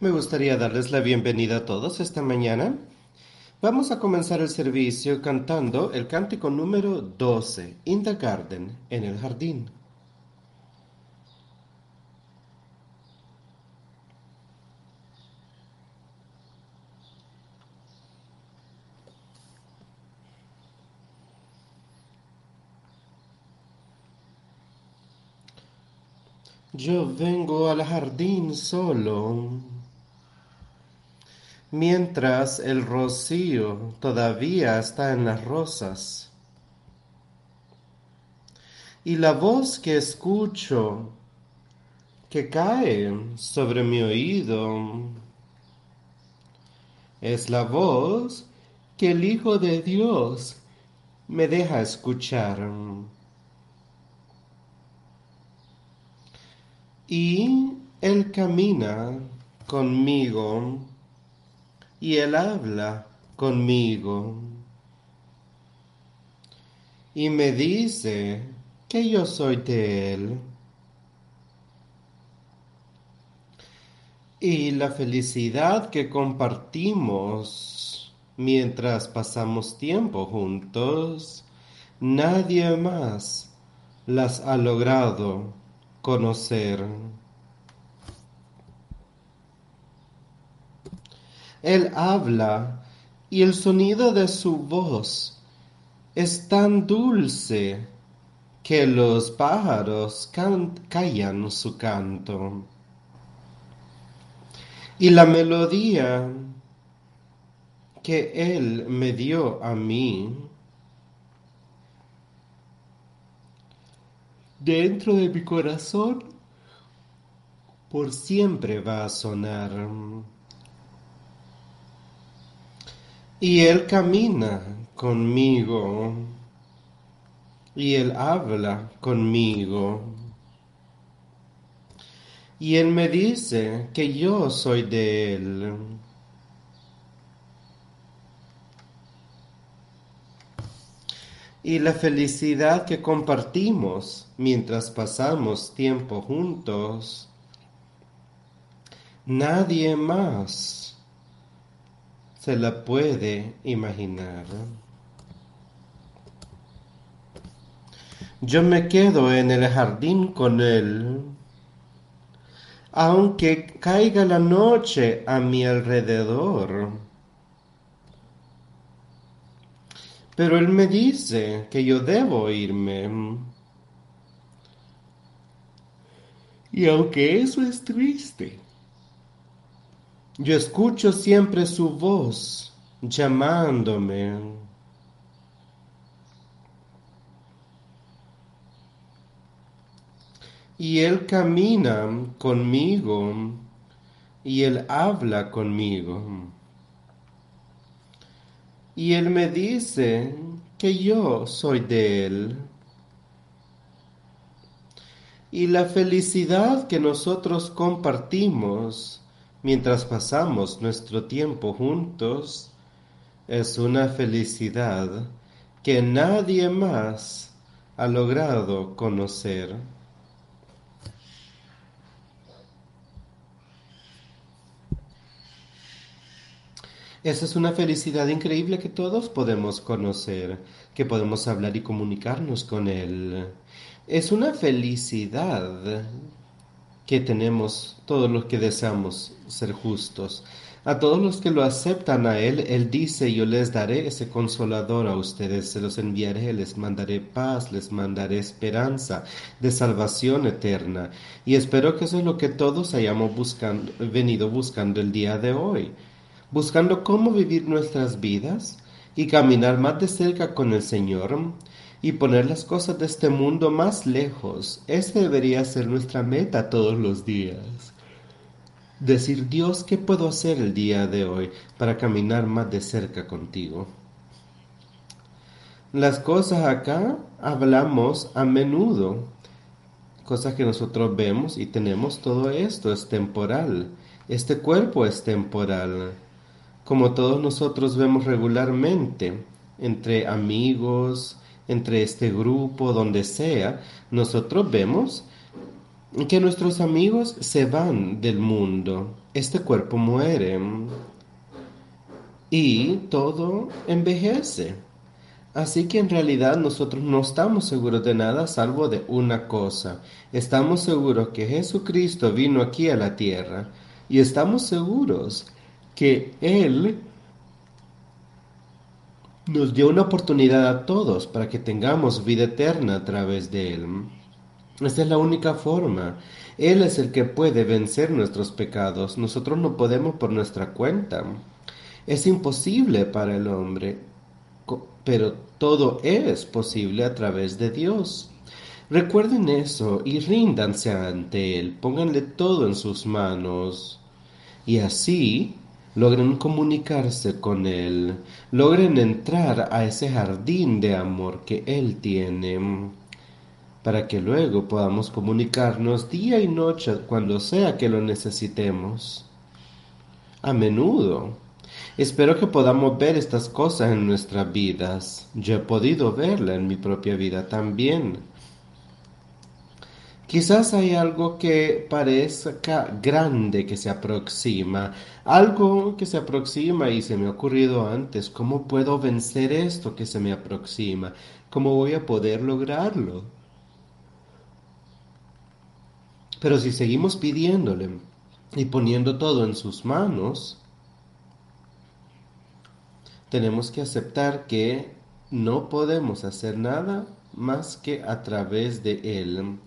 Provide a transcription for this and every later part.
Me gustaría darles la bienvenida a todos esta mañana. Vamos a comenzar el servicio cantando el cántico número 12, In the Garden, en el jardín. Yo vengo al jardín solo, mientras el rocío todavía está en las rosas. Y la voz que escucho que cae sobre mi oído es la voz que el Hijo de Dios me deja escuchar. Y Él camina conmigo y Él habla conmigo. Y me dice que yo soy de Él. Y la felicidad que compartimos mientras pasamos tiempo juntos, nadie más las ha logrado conocer. Él habla y el sonido de su voz es tan dulce que los pájaros callan su canto. Y la melodía que Él me dio a mí dentro de mi corazón por siempre va a sonar. Y Él camina conmigo y Él habla conmigo. Y Él me dice que yo soy de Él. y la felicidad que compartimos mientras pasamos tiempo juntos. Nadie más se la puede imaginar. Yo me quedo en el jardín con él, aunque caiga la noche a mi alrededor Pero él me dice que yo debo irme. Y aunque eso es triste, yo escucho siempre su voz llamándome. Y Él camina conmigo y Él habla conmigo. Y Él me dice que yo soy de Él. Y la felicidad que nosotros compartimos mientras pasamos nuestro tiempo juntos es una felicidad que nadie más ha logrado conocer. Esa es una felicidad increíble que todos podemos conocer, que podemos hablar y comunicarnos con Él. Es una felicidad que tenemos todos los que deseamos ser justos. A todos los que lo aceptan a Él, Él dice, yo les daré ese consolador a ustedes, se los enviaré, les mandaré paz, les mandaré esperanza de salvación eterna. Y espero que eso es lo que todos hayamos buscando, venido buscando el día de hoy buscando cómo vivir nuestras vidas y caminar más de cerca con el Señor y poner las cosas de este mundo más lejos. Esa debería ser nuestra meta todos los días. Decir, Dios, ¿qué puedo hacer el día de hoy para caminar más de cerca contigo? Las cosas acá hablamos a menudo, cosas que nosotros vemos y tenemos, todo esto es temporal, este cuerpo es temporal como todos nosotros vemos regularmente, entre amigos, entre este grupo, donde sea, nosotros vemos que nuestros amigos se van del mundo. este cuerpo muere y todo envejece. Así que en realidad nosotros no estamos seguros de nada salvo de una cosa. Estamos seguros que Jesucristo vino aquí a la tierra y estamos seguros que Él nos dio una oportunidad a todos para que tengamos vida eterna a través de Él. Esta es la única forma. Él es el que puede vencer nuestros pecados. Nosotros no podemos por nuestra cuenta. Es imposible para el hombre, pero todo es posible a través de Dios. Recuerden eso y ríndanse ante Él, pónganle todo en sus manos. Y así logren comunicarse con Él, logren entrar a ese jardín de amor que Él tiene, para que luego podamos comunicarnos día y noche cuando sea que lo necesitemos. A menudo. Espero que podamos ver estas cosas en nuestras vidas. Yo he podido verla en mi propia vida también. Quizás hay algo que parezca grande que se aproxima, algo que se aproxima y se me ha ocurrido antes. ¿Cómo puedo vencer esto que se me aproxima? ¿Cómo voy a poder lograrlo? Pero si seguimos pidiéndole y poniendo todo en sus manos, tenemos que aceptar que no podemos hacer nada más que a través de Él.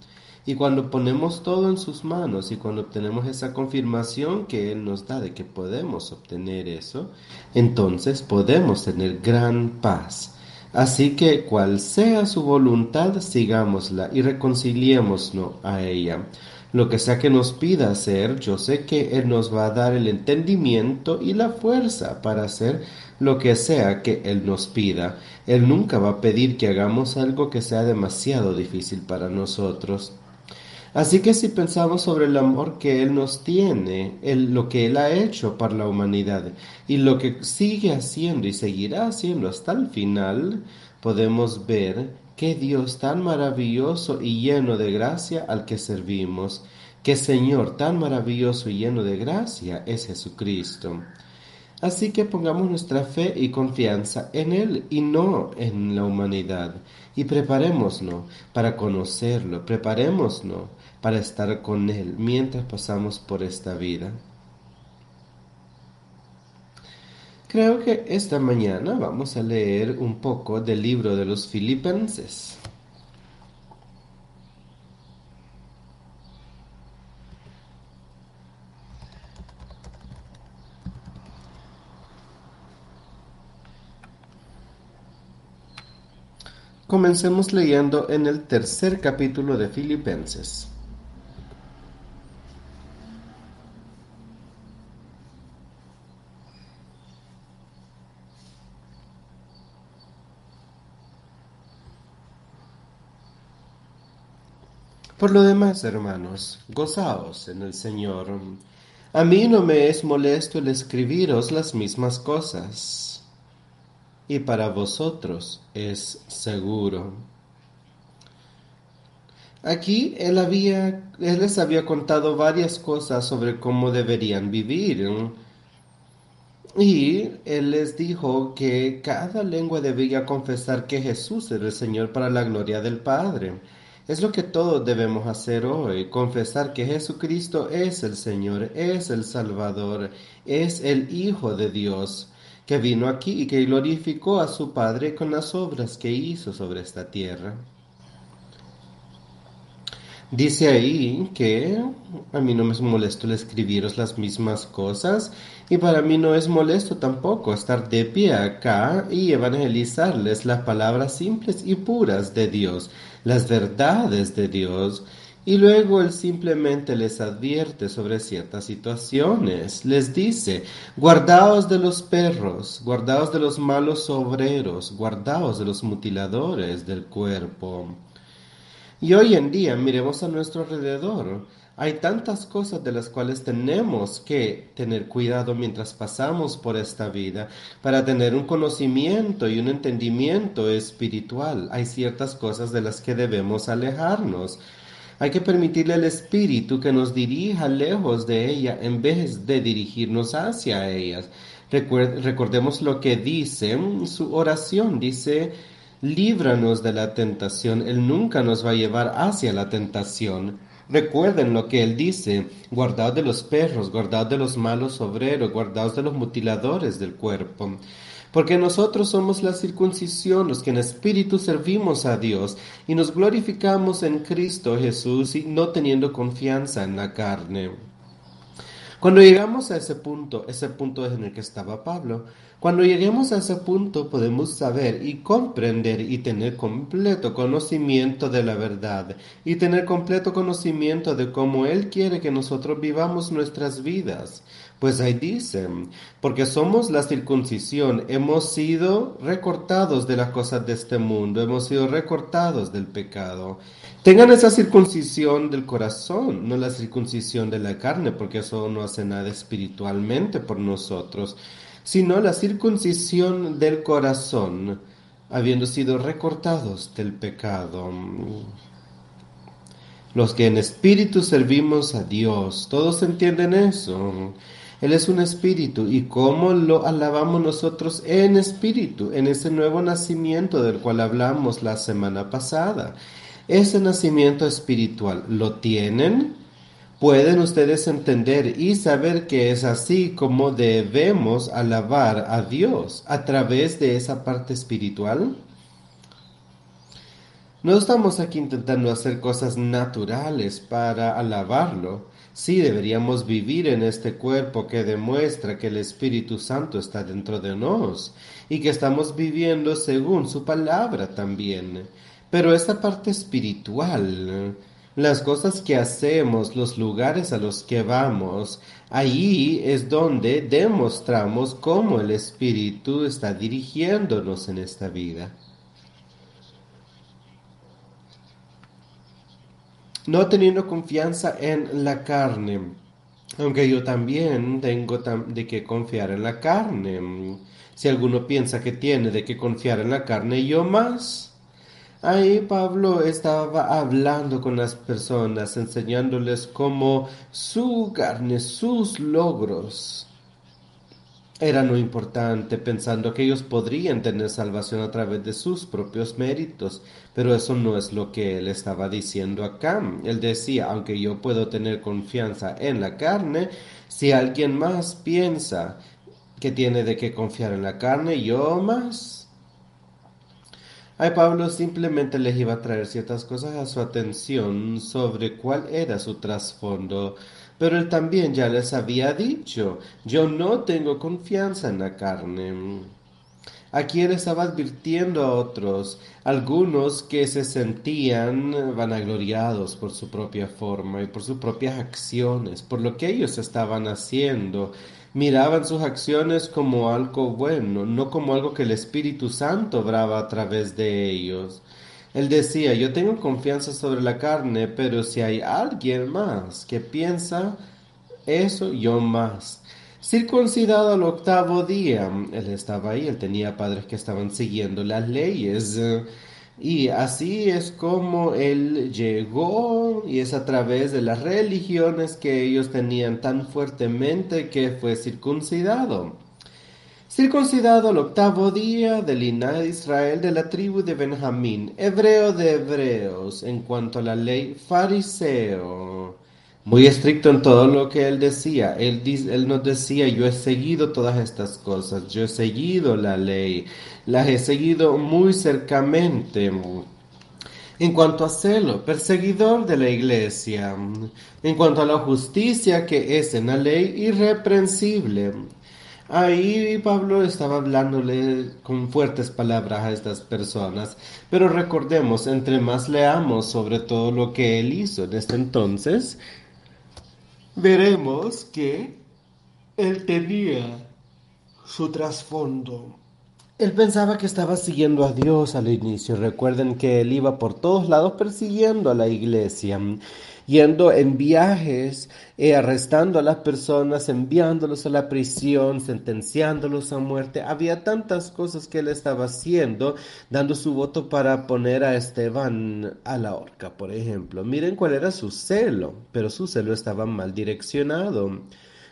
Y cuando ponemos todo en sus manos y cuando obtenemos esa confirmación que Él nos da de que podemos obtener eso, entonces podemos tener gran paz. Así que cual sea su voluntad, sigámosla y reconciliémonos a ella. Lo que sea que nos pida hacer, yo sé que Él nos va a dar el entendimiento y la fuerza para hacer lo que sea que Él nos pida. Él nunca va a pedir que hagamos algo que sea demasiado difícil para nosotros. Así que si pensamos sobre el amor que Él nos tiene, lo que Él ha hecho para la humanidad y lo que sigue haciendo y seguirá haciendo hasta el final, podemos ver qué Dios tan maravilloso y lleno de gracia al que servimos, qué Señor tan maravilloso y lleno de gracia es Jesucristo. Así que pongamos nuestra fe y confianza en Él y no en la humanidad. Y preparémonos para conocerlo, preparémonos para estar con Él mientras pasamos por esta vida. Creo que esta mañana vamos a leer un poco del libro de los Filipenses. Comencemos leyendo en el tercer capítulo de Filipenses. Por lo demás, hermanos, gozaos en el Señor. A mí no me es molesto el escribiros las mismas cosas y para vosotros es seguro. Aquí él, había, él les había contado varias cosas sobre cómo deberían vivir. Y él les dijo que cada lengua debía confesar que Jesús era el Señor para la gloria del Padre. Es lo que todos debemos hacer hoy, confesar que Jesucristo es el Señor, es el Salvador, es el Hijo de Dios que vino aquí y que glorificó a su Padre con las obras que hizo sobre esta tierra. Dice ahí que a mí no me es molesto el escribiros las mismas cosas y para mí no es molesto tampoco estar de pie acá y evangelizarles las palabras simples y puras de Dios, las verdades de Dios, y luego él simplemente les advierte sobre ciertas situaciones. Les dice, guardaos de los perros, guardaos de los malos obreros, guardaos de los mutiladores del cuerpo. Y hoy en día miremos a nuestro alrededor. Hay tantas cosas de las cuales tenemos que tener cuidado mientras pasamos por esta vida para tener un conocimiento y un entendimiento espiritual. Hay ciertas cosas de las que debemos alejarnos Hay que permitirle al Espíritu que nos dirija lejos de ella en vez de dirigirnos hacia ellas. recordemos lo que dice su oración. Dice, líbranos de la tentación. Él nunca nos va a llevar hacia la tentación. Recuerden lo que él dice, guardaos de los perros, guardaos de los malos obreros, guardaos de los mutiladores del cuerpo. Porque nosotros somos la circuncisión, los que en espíritu servimos a Dios y nos glorificamos en Cristo Jesús y no teniendo confianza en la carne. Cuando llegamos a ese punto, ese punto es en el que estaba Pablo, cuando lleguemos a ese punto podemos saber y comprender y tener completo conocimiento de la verdad y tener completo conocimiento de cómo Él quiere que nosotros vivamos nuestras vidas. Pues ahí dice, porque somos la circuncisión, hemos sido recortados de las cosas de este mundo, hemos sido recortados del pecado. Tengan esa circuncisión del corazón, no la circuncisión de la carne, porque eso no hace nada espiritualmente por nosotros, sino la circuncisión del corazón, habiendo sido recortados del pecado. Los que en espíritu servimos a Dios, todos entienden eso. Él es un espíritu y cómo lo alabamos nosotros en espíritu, en ese nuevo nacimiento del cual hablamos la semana pasada ese nacimiento espiritual lo tienen, pueden ustedes entender y saber que es así como debemos alabar a Dios a través de esa parte espiritual. No estamos aquí intentando hacer cosas naturales para alabarlo. Sí deberíamos vivir en este cuerpo que demuestra que el Espíritu Santo está dentro de nos y que estamos viviendo según su palabra también. Pero esta parte espiritual, las cosas que hacemos, los lugares a los que vamos, ahí es donde demostramos cómo el Espíritu está dirigiéndonos en esta vida. No teniendo confianza en la carne, aunque yo también tengo de que confiar en la carne. Si alguno piensa que tiene de que confiar en la carne, yo más. Ahí Pablo estaba hablando con las personas, enseñándoles cómo su carne, sus logros eran lo importante, pensando que ellos podrían tener salvación a través de sus propios méritos, pero eso no es lo que él estaba diciendo acá. Él decía, aunque yo puedo tener confianza en la carne, si alguien más piensa que tiene de qué confiar en la carne, yo más Ay, Pablo simplemente les iba a traer ciertas cosas a su atención sobre cuál era su trasfondo, pero él también ya les había dicho, yo no tengo confianza en la carne. Aquí él estaba advirtiendo a otros, algunos que se sentían vanagloriados por su propia forma y por sus propias acciones, por lo que ellos estaban haciendo, miraban sus acciones como algo bueno, no como algo que el Espíritu Santo obraba a través de ellos. Él decía, yo tengo confianza sobre la carne, pero si hay alguien más que piensa eso, yo más. Circuncidado al octavo día, él estaba ahí, él tenía padres que estaban siguiendo las leyes. Y así es como él llegó y es a través de las religiones que ellos tenían tan fuertemente que fue circuncidado. Circuncidado al octavo día del linaje de Israel de la tribu de Benjamín, hebreo de hebreos, en cuanto a la ley fariseo muy estricto en todo lo que él decía. Él, nos decía, yo he seguido todas estas cosas, yo he seguido la ley, las he seguido muy cercamente. En cuanto a celo, perseguidor de la iglesia. En cuanto a la justicia que es en la ley, irreprensible. Ahí Pablo estaba hablándole con fuertes palabras a estas personas, pero recordemos, entre más leamos sobre todo lo que él hizo en este entonces, veremos que él tenía su trasfondo. Él pensaba que estaba siguiendo a Dios al inicio. Recuerden que él iba por todos lados persiguiendo a la iglesia. Yendo en viajes, eh, arrestando a las personas, enviándolos a la prisión, sentenciándolos a muerte. Había tantas cosas que él estaba haciendo, dando su voto para poner a Esteban a la horca, por ejemplo. Miren cuál era su celo, pero su celo estaba mal direccionado.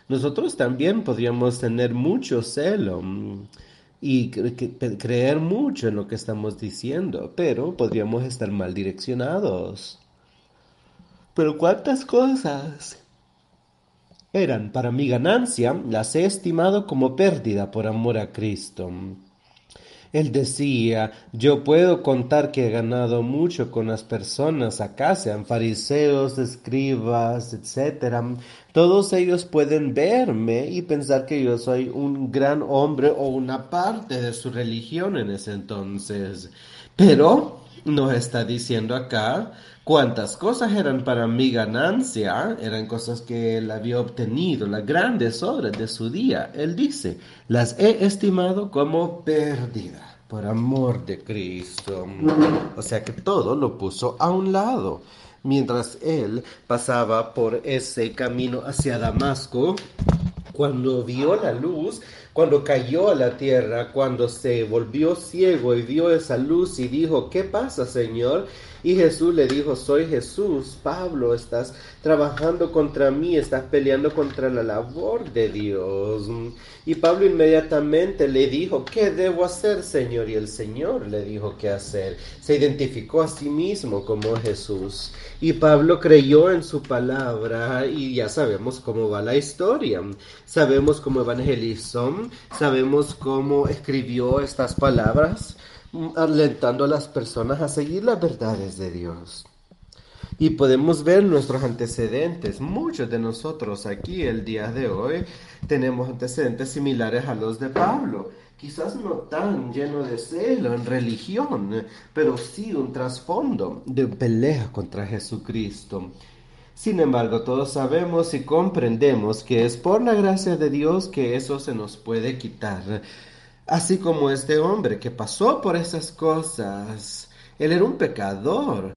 Nosotros también podríamos tener mucho celo y creer mucho en lo que estamos diciendo, pero podríamos estar mal direccionados. Pero cuántas cosas eran para mi ganancia, las he estimado como pérdida por amor a Cristo. Él decía, yo puedo contar que he ganado mucho con las personas acá, sean fariseos, escribas, etc. Todos ellos pueden verme y pensar que yo soy un gran hombre o una parte de su religión en ese entonces. Pero nos está diciendo acá cuántas cosas eran para mi ganancia, eran cosas que él había obtenido, las grandes obras de su día. Él dice, las he estimado como pérdida por amor de Cristo. O sea que todo lo puso a un lado. Mientras él pasaba por ese camino hacia Damasco, cuando vio la luz, cuando cayó a la tierra, cuando se volvió ciego y vio esa luz y dijo, ¿qué pasa, Señor? Y Jesús le dijo, soy Jesús, Pablo, estás trabajando contra mí, estás peleando contra la labor de Dios. Y Pablo inmediatamente le dijo, ¿qué debo hacer, Señor? Y el Señor le dijo qué hacer. Se identificó a sí mismo como Jesús. Y Pablo creyó en su palabra y ya sabemos cómo va la historia. Sabemos cómo evangelizó, sabemos cómo escribió estas palabras alentando a las personas a seguir las verdades de Dios. Y podemos ver nuestros antecedentes. Muchos de nosotros aquí el día de hoy tenemos antecedentes similares a los de Pablo. Quizás no tan lleno de celo en religión, pero sí un trasfondo de pelea contra Jesucristo. Sin embargo, todos sabemos y comprendemos que es por la gracia de Dios que eso se nos puede quitar así como este hombre que pasó por esas cosas. Él era un pecador.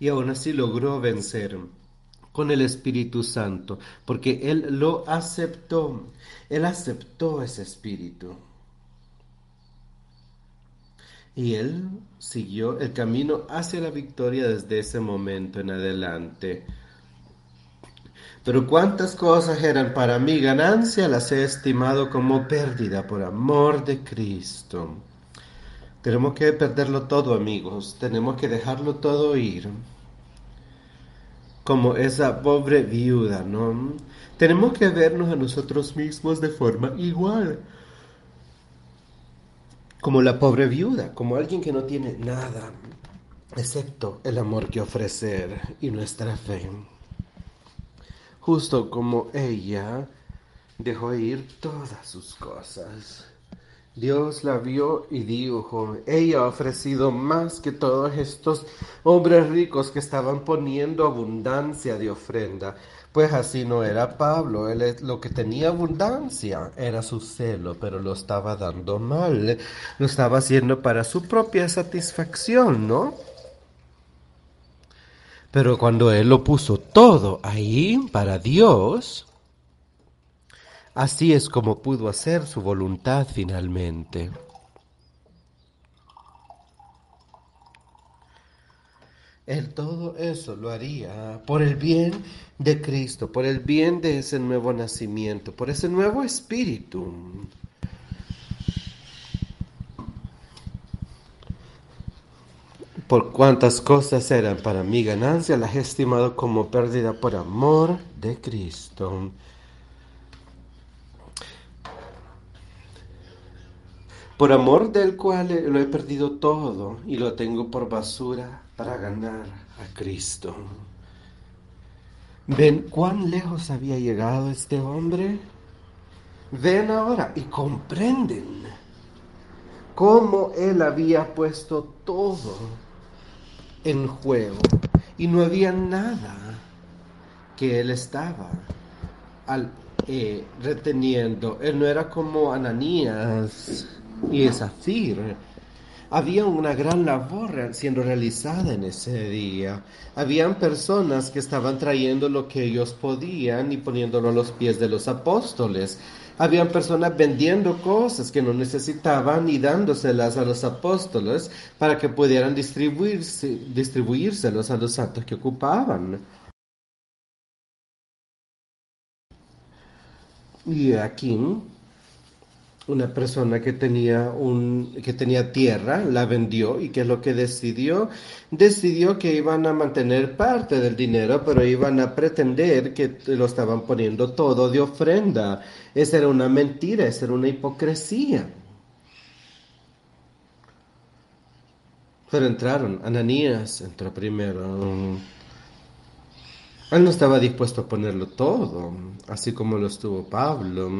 Y aún así logró vencer con el Espíritu Santo, porque Él lo aceptó. Él aceptó ese Espíritu. Y Él siguió el camino hacia la victoria desde ese momento en adelante. Pero cuántas cosas eran para mi ganancia, las he estimado como pérdida por amor de Cristo. Tenemos que perderlo todo, amigos. Tenemos que dejarlo todo ir. Como esa pobre viuda, ¿no? Tenemos que vernos a nosotros mismos de forma igual. Como la pobre viuda, como alguien que no tiene nada, excepto el amor que ofrecer y nuestra fe justo como ella dejó ir todas sus cosas. Dios la vio y dijo, ella ha ofrecido más que todos estos hombres ricos que estaban poniendo abundancia de ofrenda. Pues así no era Pablo, él lo que tenía abundancia era su celo, pero lo estaba dando mal, lo estaba haciendo para su propia satisfacción, ¿no? Pero cuando Él lo puso todo ahí para Dios, así es como pudo hacer su voluntad finalmente. Él todo eso lo haría por el bien de Cristo, por el bien de ese nuevo nacimiento, por ese nuevo espíritu. Por cuantas cosas eran para mi ganancia, las he estimado como pérdida por amor de Cristo. Por amor del cual lo he perdido todo y lo tengo por basura para ganar a Cristo. ¿Ven cuán lejos había llegado este hombre? Ven ahora y comprenden cómo él había puesto todo en juego y no había nada que él estaba eh, reteniendo. Él no era como Ananías y Zafir. Había una gran labor siendo realizada en ese día. Habían personas que estaban trayendo lo que ellos podían y poniéndolo a los pies de los apóstoles. Habían personas vendiendo cosas que no necesitaban y dándoselas a los apóstoles para que pudieran distribuirse, distribuírselos a los santos que ocupaban. Y aquí una persona que tenía un que tenía tierra la vendió y qué es lo que decidió decidió que iban a mantener parte del dinero pero iban a pretender que lo estaban poniendo todo de ofrenda. Esa era una mentira esa era una hipocresía. Pero entraron. Ananías entró primero. Él no estaba dispuesto a ponerlo todo así como lo estuvo Pablo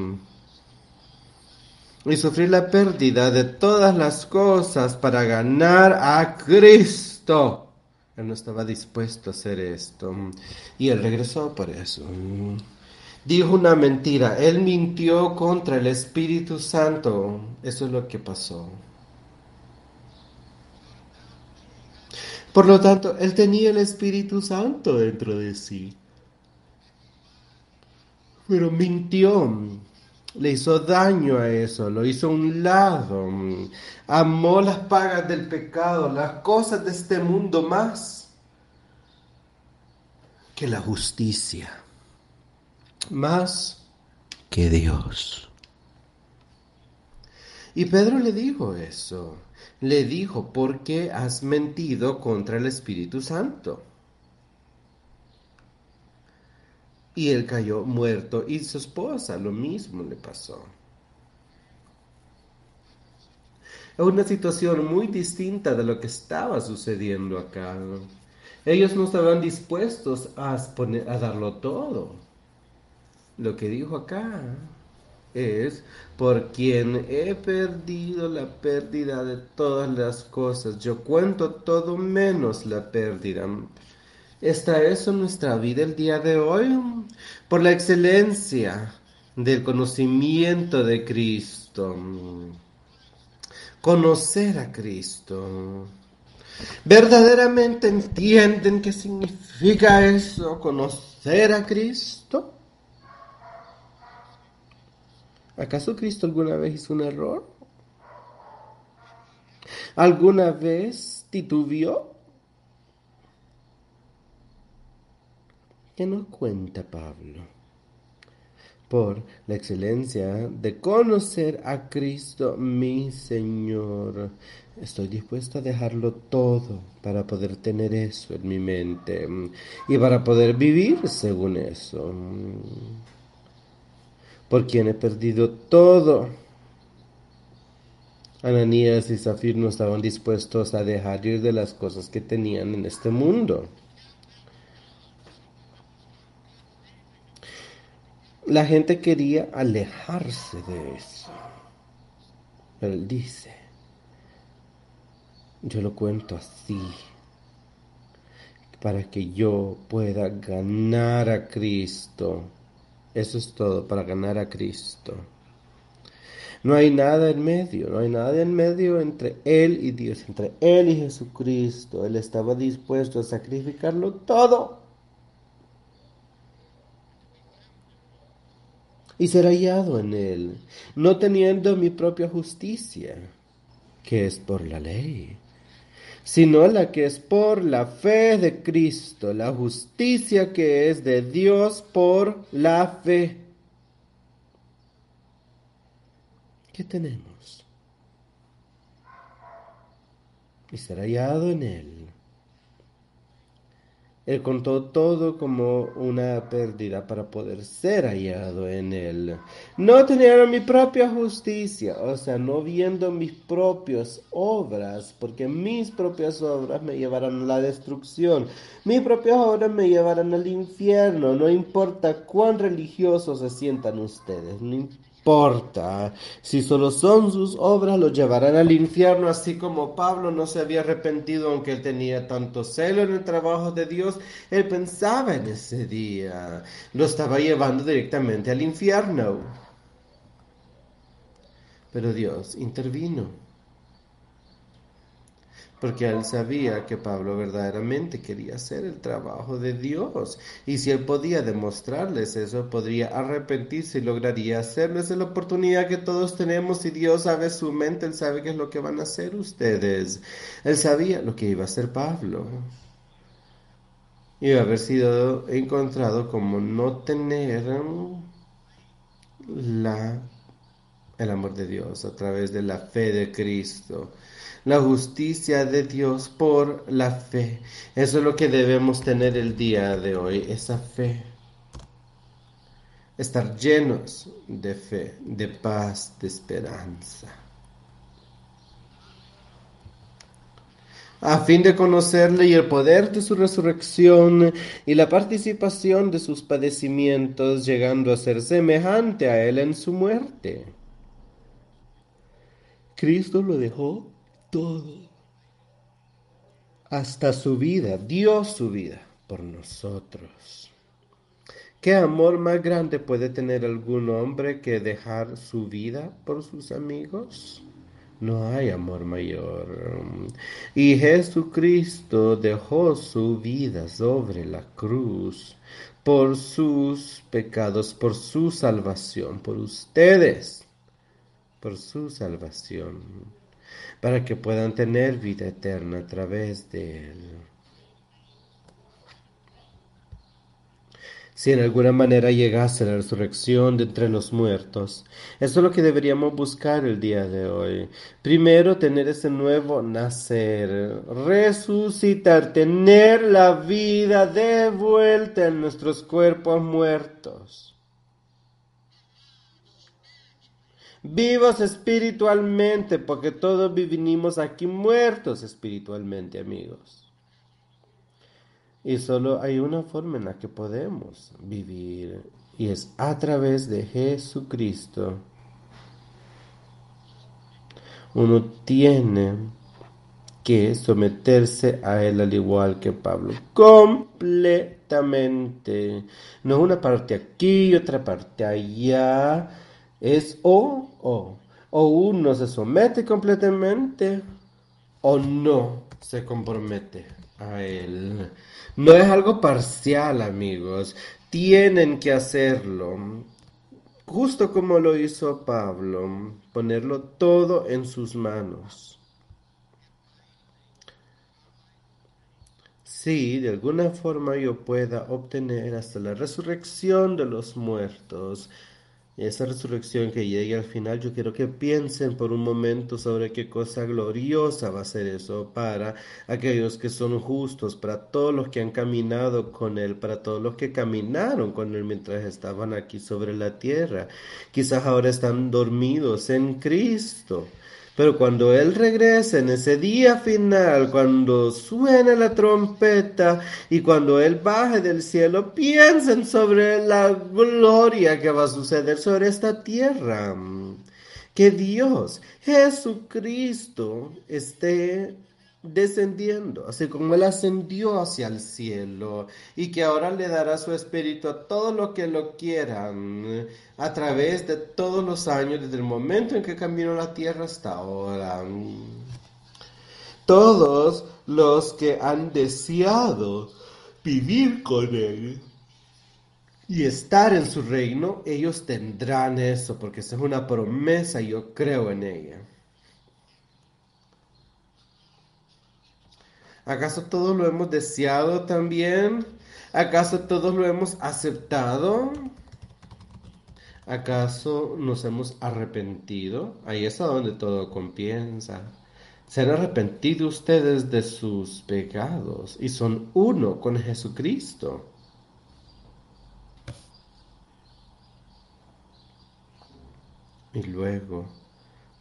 y sufrir la pérdida de todas las cosas para ganar a Cristo. Él no estaba dispuesto a hacer esto. Y él regresó por eso. Dijo una mentira. Él mintió contra el Espíritu Santo. Eso es lo que pasó. Por lo tanto, él tenía el Espíritu Santo dentro de sí. Pero mintió le hizo daño a eso, lo hizo a un lado, amó las pagas del pecado, las cosas de este mundo más que la justicia, más que Dios. Y Pedro le dijo eso, le dijo, ¿por qué has mentido contra el Espíritu Santo? Y él cayó muerto y su esposa lo mismo le pasó. Es una situación muy distinta de lo que estaba sucediendo acá. Ellos no estaban dispuestos a, darlo todo. Lo que dijo acá es por quien he perdido la pérdida de todas las cosas. Yo cuento todo menos la pérdida ¿Está eso en nuestra vida el día de hoy? Por la excelencia del conocimiento de Cristo. Conocer a Cristo. ¿Verdaderamente entienden qué significa eso, conocer a Cristo? ¿Acaso Cristo alguna vez hizo un error? ¿Alguna vez titubió? Que nos cuenta Pablo. Por la excelencia de conocer a Cristo mi Señor. Estoy dispuesto a dejarlo todo para poder tener eso en mi mente y para poder vivir según eso. Por quien he perdido todo. Ananías y Zafir no estaban dispuestos a dejar ir de las cosas que tenían en este mundo. La gente quería alejarse de eso. Pero él dice, yo lo cuento así, para que yo pueda ganar a Cristo. Eso es todo, para ganar a Cristo. No hay nada en medio, no hay nada en medio entre Él y Dios, entre Él y Jesucristo. Él estaba dispuesto a sacrificarlo todo y ser hallado en él, no teniendo mi propia justicia, que es por la ley, sino la que es por la fe de Cristo, la justicia que es de Dios por la fe. ¿Qué tenemos? Y ser hallado en él él contó todo como una pérdida para poder ser hallado en Él. No teniendo mi propia justicia, o sea, no viendo mis propias obras, porque mis propias obras me llevarán a la destrucción. Mis propias obras me llevarán al infierno. No importa cuán religiosos se sientan ustedes, importa. Si solo son sus obras, lo llevarán al infierno, así como Pablo no se había arrepentido, aunque él tenía tanto celo en el trabajo de Dios, él pensaba en ese día. Lo estaba llevando directamente al infierno. Pero Dios intervino. Porque él sabía que Pablo verdaderamente quería hacer el trabajo de Dios. Y si él podía demostrarles eso, podría arrepentirse y lograría hacerlo. Esa es la oportunidad que todos tenemos y Dios sabe su mente, él sabe qué es lo que van a hacer ustedes. Él sabía lo que iba a hacer Pablo. A haber sido encontrado como no tener la, el amor de Dios a través de la fe de Cristo la justicia de Dios por la fe. Eso es lo que debemos tener el día de hoy, esa fe. Estar llenos de fe, de paz, de esperanza. a fin de conocerle y el poder de su resurrección y la participación de sus padecimientos, llegando a ser semejante a él en su muerte. Cristo lo dejó todo. Hasta su vida, dio su vida por nosotros. ¿Qué amor más grande puede tener algún hombre que dejar su vida por sus amigos? No hay amor mayor. Y Jesucristo dejó su vida sobre la cruz por sus pecados, por su salvación, por ustedes, por su salvación para que puedan tener vida eterna a través de Él. Si en alguna manera llegase la resurrección de entre los muertos, eso es lo que deberíamos buscar el día de hoy. Primero, tener ese nuevo nacer, resucitar, tener la vida de vuelta en nuestros cuerpos muertos. Vivos espiritualmente, porque todos vivimos aquí muertos espiritualmente, amigos. Y solo hay una forma en la que podemos vivir, y es a través de Jesucristo. Uno tiene que someterse a Él al igual que Pablo, completamente. No una parte aquí y otra parte allá es o o. O uno se somete completamente o no se compromete a él. No es algo parcial, amigos. Tienen que hacerlo. Justo como lo hizo Pablo, ponerlo todo en sus manos. Si de alguna forma yo pueda obtener hasta la resurrección de los muertos, esa resurrección que llegue al final, yo quiero que piensen por un momento sobre qué cosa gloriosa va a ser eso para aquellos que son justos, para todos los que han caminado con Él, para todos los que caminaron con Él mientras estaban aquí sobre la tierra. Quizás ahora están dormidos en Cristo pero cuando Él regrese en ese día final, cuando suene la trompeta y cuando Él baje del cielo, piensen sobre la gloria que va a suceder sobre esta tierra. Que Dios, Jesucristo, esté descendiendo, así como Él ascendió hacia el cielo y que ahora le dará su espíritu a todos los que lo quieran a través de todos los años, desde el momento en que caminó la tierra hasta ahora. Todos los que han deseado vivir con Él y estar en su reino, ellos tendrán eso, porque es una promesa y yo creo en ella. ¿Acaso todos lo hemos deseado también? ¿Acaso todos lo hemos aceptado? ¿Acaso nos hemos arrepentido? Ahí es donde todo comienza. Se han arrepentido ustedes de sus pecados y son uno con Jesucristo. Y luego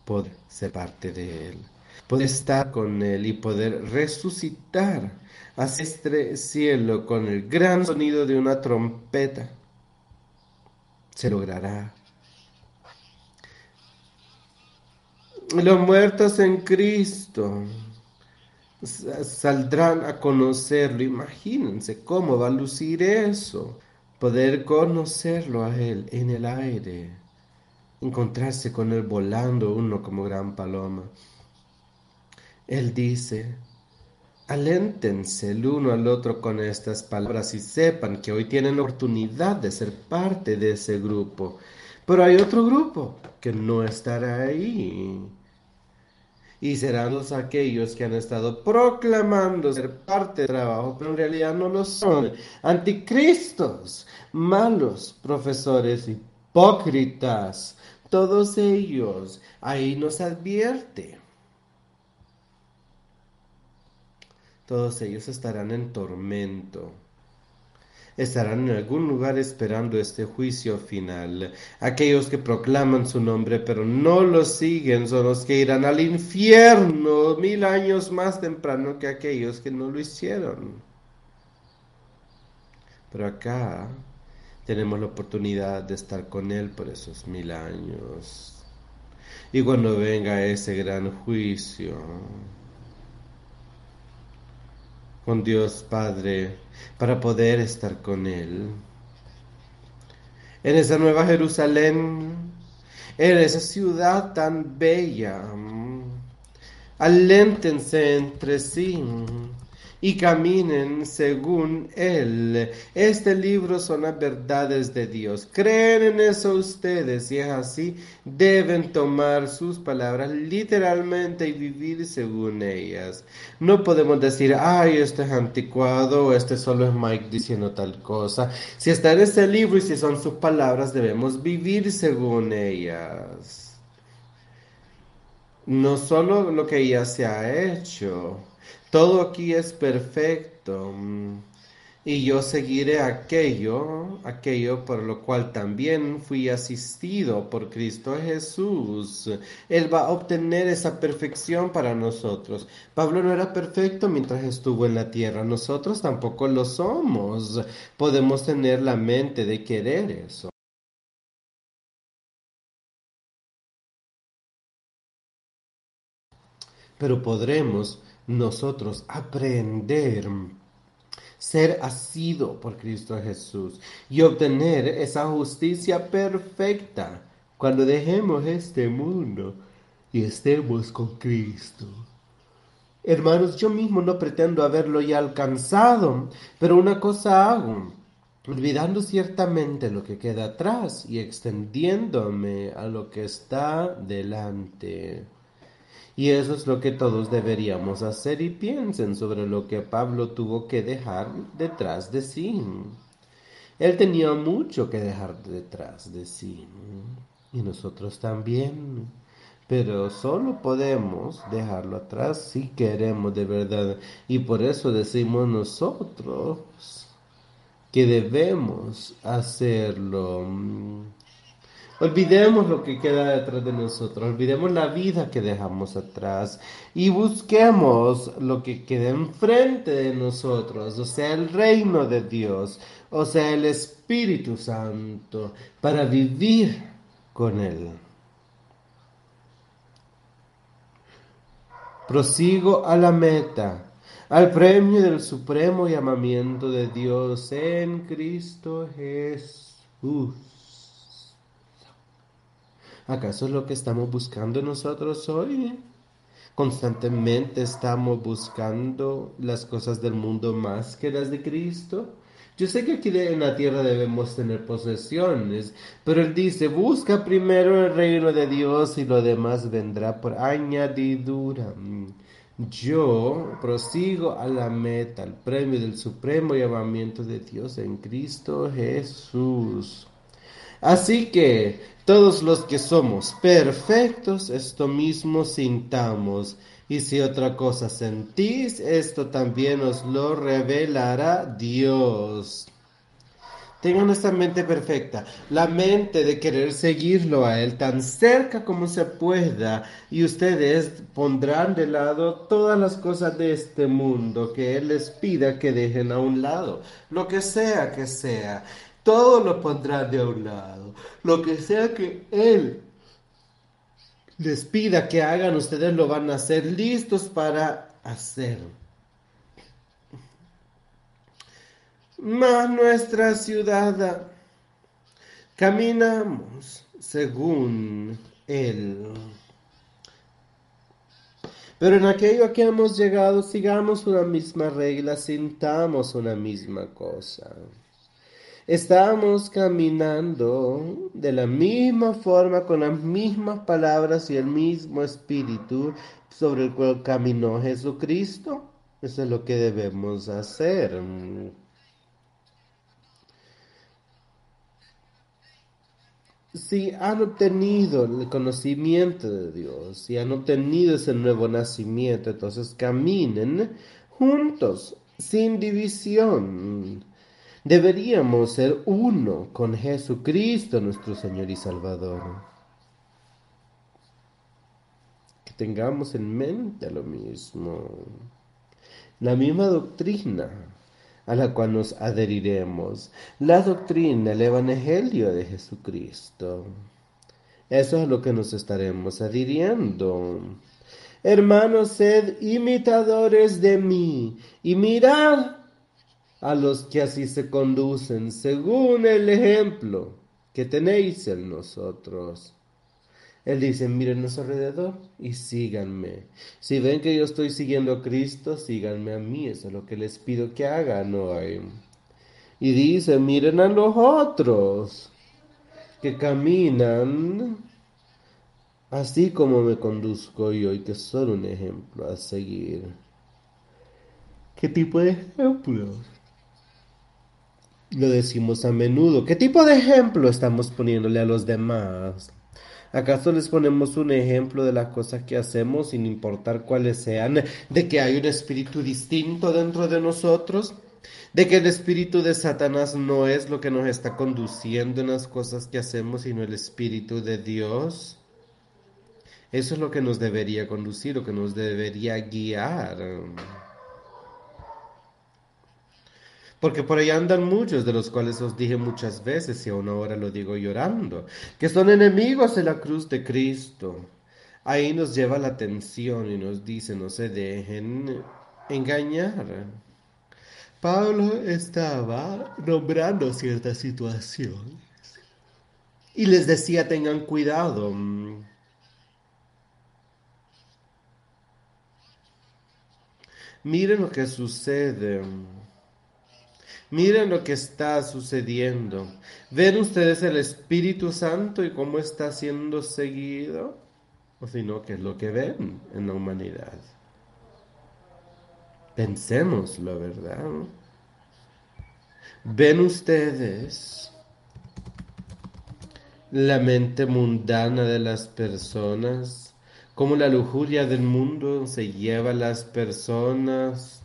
poder ser parte de Él poder estar con Él y poder resucitar hacia este cielo con el gran sonido de una trompeta. Se logrará. Los muertos en Cristo saldrán a conocerlo. Imagínense cómo va a lucir eso. Poder conocerlo a Él en el aire. Encontrarse con Él volando uno como gran paloma. Él dice, Aléntense el uno al otro con estas palabras y sepan que hoy tienen oportunidad de ser parte de ese grupo. Pero hay otro grupo que no estará ahí. Y serán los aquellos que han estado proclamando ser parte del trabajo, pero en realidad no lo son. Anticristos, malos profesores, hipócritas, todos ellos. Ahí nos advierte. Todos ellos estarán en tormento. Estarán en algún lugar esperando este juicio final. Aquellos que proclaman su nombre pero no lo siguen son los que irán al infierno mil años más temprano que aquellos que no lo hicieron. Pero acá tenemos la oportunidad de estar con Él por esos mil años. Y cuando venga ese gran juicio, con Dios Padre para poder estar con Él. En esa nueva Jerusalén, en esa ciudad tan bella, aléntense entre sí y caminen según Él. Este libro son las verdades de Dios. Creen en eso ustedes y es así, deben tomar sus palabras literalmente y vivir según ellas. No podemos decir, ay, este es anticuado, este solo es Mike diciendo tal cosa. Si está en este libro y si son sus palabras, debemos vivir según ellas. No solo lo que ya se ha hecho, todo aquí es perfecto. Y yo seguiré aquello, aquello por lo cual también fui asistido por Cristo Jesús. Él va a obtener esa perfección para nosotros. Pablo no era perfecto mientras estuvo en la tierra, nosotros tampoco lo somos. Podemos tener la mente de querer eso. Pero podremos nosotros aprender ser asido por Cristo Jesús y obtener esa justicia perfecta cuando dejemos este mundo y estemos con Cristo. Hermanos, yo mismo no pretendo haberlo ya alcanzado, pero una cosa hago, olvidando ciertamente lo que queda atrás y extendiéndome a lo que está delante. Y eso es lo que todos deberíamos hacer y piensen sobre lo que Pablo tuvo que dejar detrás de sí. Él tenía mucho que dejar detrás de sí. Y nosotros también. Pero solo podemos dejarlo atrás si queremos de verdad. Y por eso decimos nosotros que debemos hacerlo. Olvidemos lo que queda detrás de nosotros, olvidemos la vida que dejamos atrás y busquemos lo que queda enfrente de nosotros, o sea, el reino de Dios, o sea, el Espíritu Santo, para vivir con Él. Prosigo a la meta, al premio del supremo llamamiento de Dios en Cristo Jesús. ¿Acaso es lo que estamos buscando nosotros hoy? Constantemente estamos buscando las cosas del mundo más que las de Cristo. Yo sé que aquí en la tierra debemos tener posesiones, pero Él dice, busca primero el reino de Dios y lo demás vendrá por añadidura. Yo prosigo a la meta, al premio del supremo llamamiento de Dios en Cristo Jesús. Así que todos los que somos perfectos, esto mismo sintamos. Y si otra cosa sentís, esto también os lo revelará Dios. Tengan esta mente perfecta, la mente de querer seguirlo a Él tan cerca como se pueda, y ustedes pondrán de lado todas las cosas de este mundo que Él les pida que dejen a un lado, lo que sea que sea. Todo lo pondrá de un lado. Lo que sea que Él les pida que hagan, ustedes lo van a hacer listos para hacer. Mas nuestra ciudad caminamos según Él. Pero en aquello que hemos llegado, sigamos una misma regla, sintamos una misma cosa. Estamos caminando de la misma forma, con las mismas palabras y el mismo espíritu sobre el cual caminó Jesucristo. Eso es lo que debemos hacer. Si han obtenido el conocimiento de Dios, si han obtenido ese nuevo nacimiento, entonces caminen juntos, sin división Deberíamos ser uno con Jesucristo nuestro Señor y Salvador. Que tengamos en mente lo mismo. La misma doctrina a la cual nos adheriremos. La doctrina, el Evangelio de Jesucristo. Eso es lo que nos estaremos adhiriendo. Hermanos, sed imitadores de mí y mirad a los que así se conducen, según el ejemplo que tenéis en nosotros. Él dice, miren a alrededor y síganme. Si ven que yo estoy siguiendo a Cristo, síganme a mí. Eso es lo que les pido que hagan hoy. Y dice, miren a los otros que caminan así como me conduzco yo y que son un ejemplo a seguir. ¿Qué tipo de ejemplos? Lo decimos a menudo. ¿Qué tipo de ejemplo estamos poniéndole a los demás? ¿Acaso les ponemos un ejemplo de las cosas que hacemos sin importar cuáles sean? ¿De que hay un espíritu distinto dentro de nosotros? ¿De que el espíritu de Satanás no es lo que nos está conduciendo en las cosas que hacemos, sino el espíritu de Dios? Eso es lo que nos debería conducir, lo que nos debería guiar. Porque por ahí andan muchos, de los cuales os dije muchas veces, y aún ahora lo digo llorando, que son enemigos de la cruz de Cristo. Ahí nos lleva la atención y nos dice, no se dejen engañar. Pablo estaba nombrando ciertas situaciones y les decía, tengan cuidado. Miren lo que sucede. Miren lo que está sucediendo. ¿Ven ustedes el Espíritu Santo y cómo está siendo seguido? O si no, ¿qué es lo que ven en la humanidad? Pensemos la verdad. ¿Ven ustedes la mente mundana de las personas? ¿Cómo la lujuria del mundo se lleva a las personas?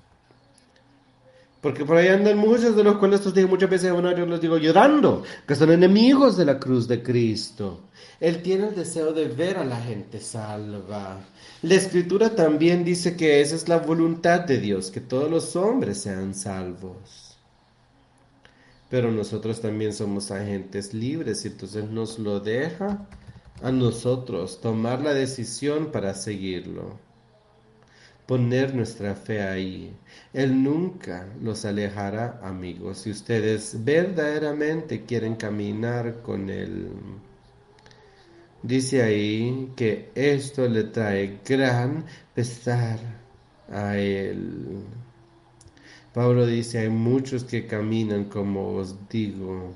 Porque por ahí andan muchos de los cuales os digo muchas veces, bueno, yo los digo llorando, que son enemigos de la cruz de Cristo. Él tiene el deseo de ver a la gente salva. La escritura también dice que esa es la voluntad de Dios, que todos los hombres sean salvos. Pero nosotros también somos agentes libres y entonces nos lo deja a nosotros tomar la decisión para seguirlo poner nuestra fe ahí. Él nunca los alejará, amigos, si ustedes verdaderamente quieren caminar con Él. Dice ahí que esto le trae gran pesar a Él. Pablo dice, hay muchos que caminan como os digo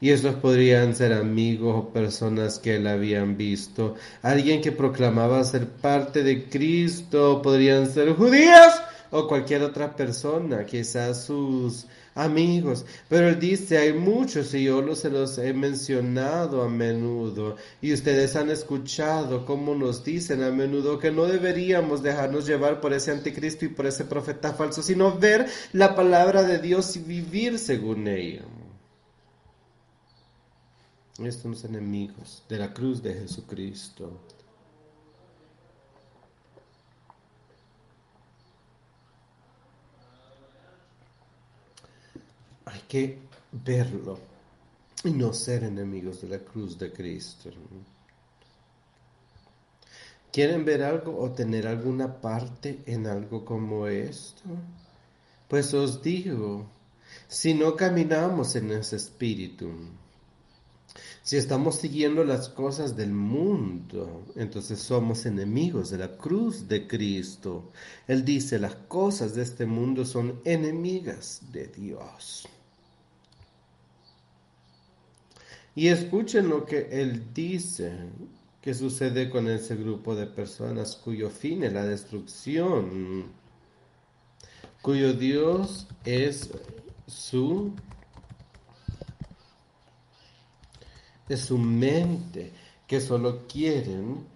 y esos podrían ser amigos o personas que él habían visto. Alguien que proclamaba ser parte de Cristo, podrían ser judíos o cualquier otra persona, quizás sus amigos. Pero él dice, hay muchos y yo se los he mencionado a menudo y ustedes han escuchado cómo nos dicen a menudo que no deberíamos dejarnos llevar por ese anticristo y por ese profeta falso, sino ver la palabra de Dios y vivir según ella. Estos enemigos de la cruz de Jesucristo. Hay que verlo y no ser enemigos de la cruz de Cristo. ¿Quieren ver algo o tener alguna parte en algo como esto? Pues os digo, si no caminamos en ese espíritu, Si estamos siguiendo las cosas del mundo, entonces somos enemigos de la cruz de Cristo. Él dice, las cosas de este mundo son enemigas de Dios. Y escuchen lo que Él dice, que sucede con ese grupo de personas cuyo fin es la destrucción, cuyo Dios es su es su mente, que solo quieren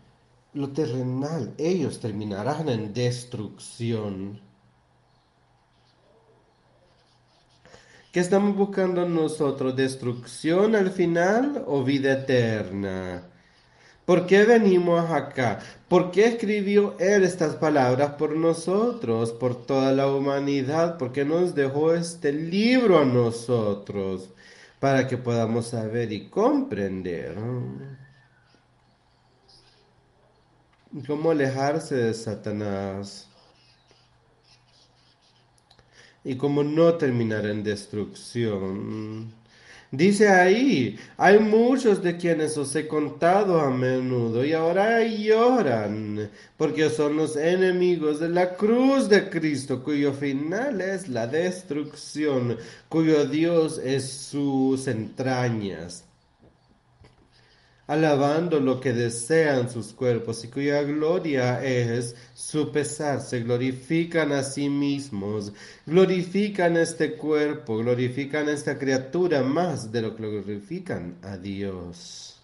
lo terrenal. Ellos terminarán en destrucción. ¿Qué estamos buscando nosotros? ¿Destrucción al final o vida eterna? ¿Por qué venimos acá? ¿Por qué escribió Él estas palabras por nosotros, por toda la humanidad? ¿Por qué nos dejó este libro a nosotros? Para que podamos saber y comprender cómo alejarse de Satanás y cómo no terminar en destrucción. Dice ahí, hay muchos de quienes os he contado a menudo y ahora lloran, porque son los enemigos de la cruz de Cristo, cuyo final es la destrucción, cuyo Dios es sus entrañas alabando lo que desean sus cuerpos y cuya gloria es su pesar. Se glorifican a sí mismos, glorifican este cuerpo, glorifican esta criatura más de lo que glorifican a Dios.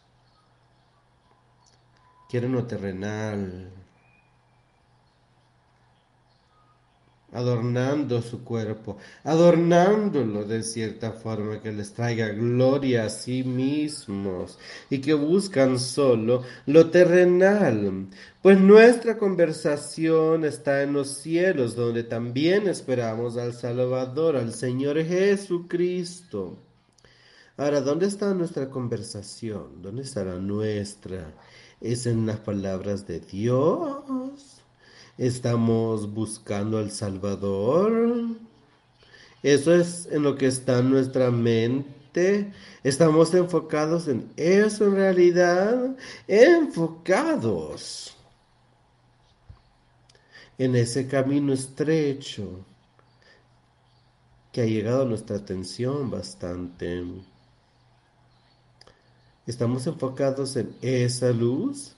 Quieren lo terrenal, adornando su cuerpo, adornándolo de cierta forma que les traiga gloria a sí mismos y que buscan solo lo terrenal. Pues nuestra conversación está en los cielos, donde también esperamos al Salvador, al Señor Jesucristo. Ahora, ¿dónde está nuestra conversación? ¿Dónde estará nuestra? ¿Es en las palabras de Dios? Estamos buscando al Salvador. Eso es en lo que está nuestra mente. Estamos enfocados en eso en realidad. Enfocados en ese camino estrecho que ha llegado a nuestra atención bastante. Estamos enfocados en esa luz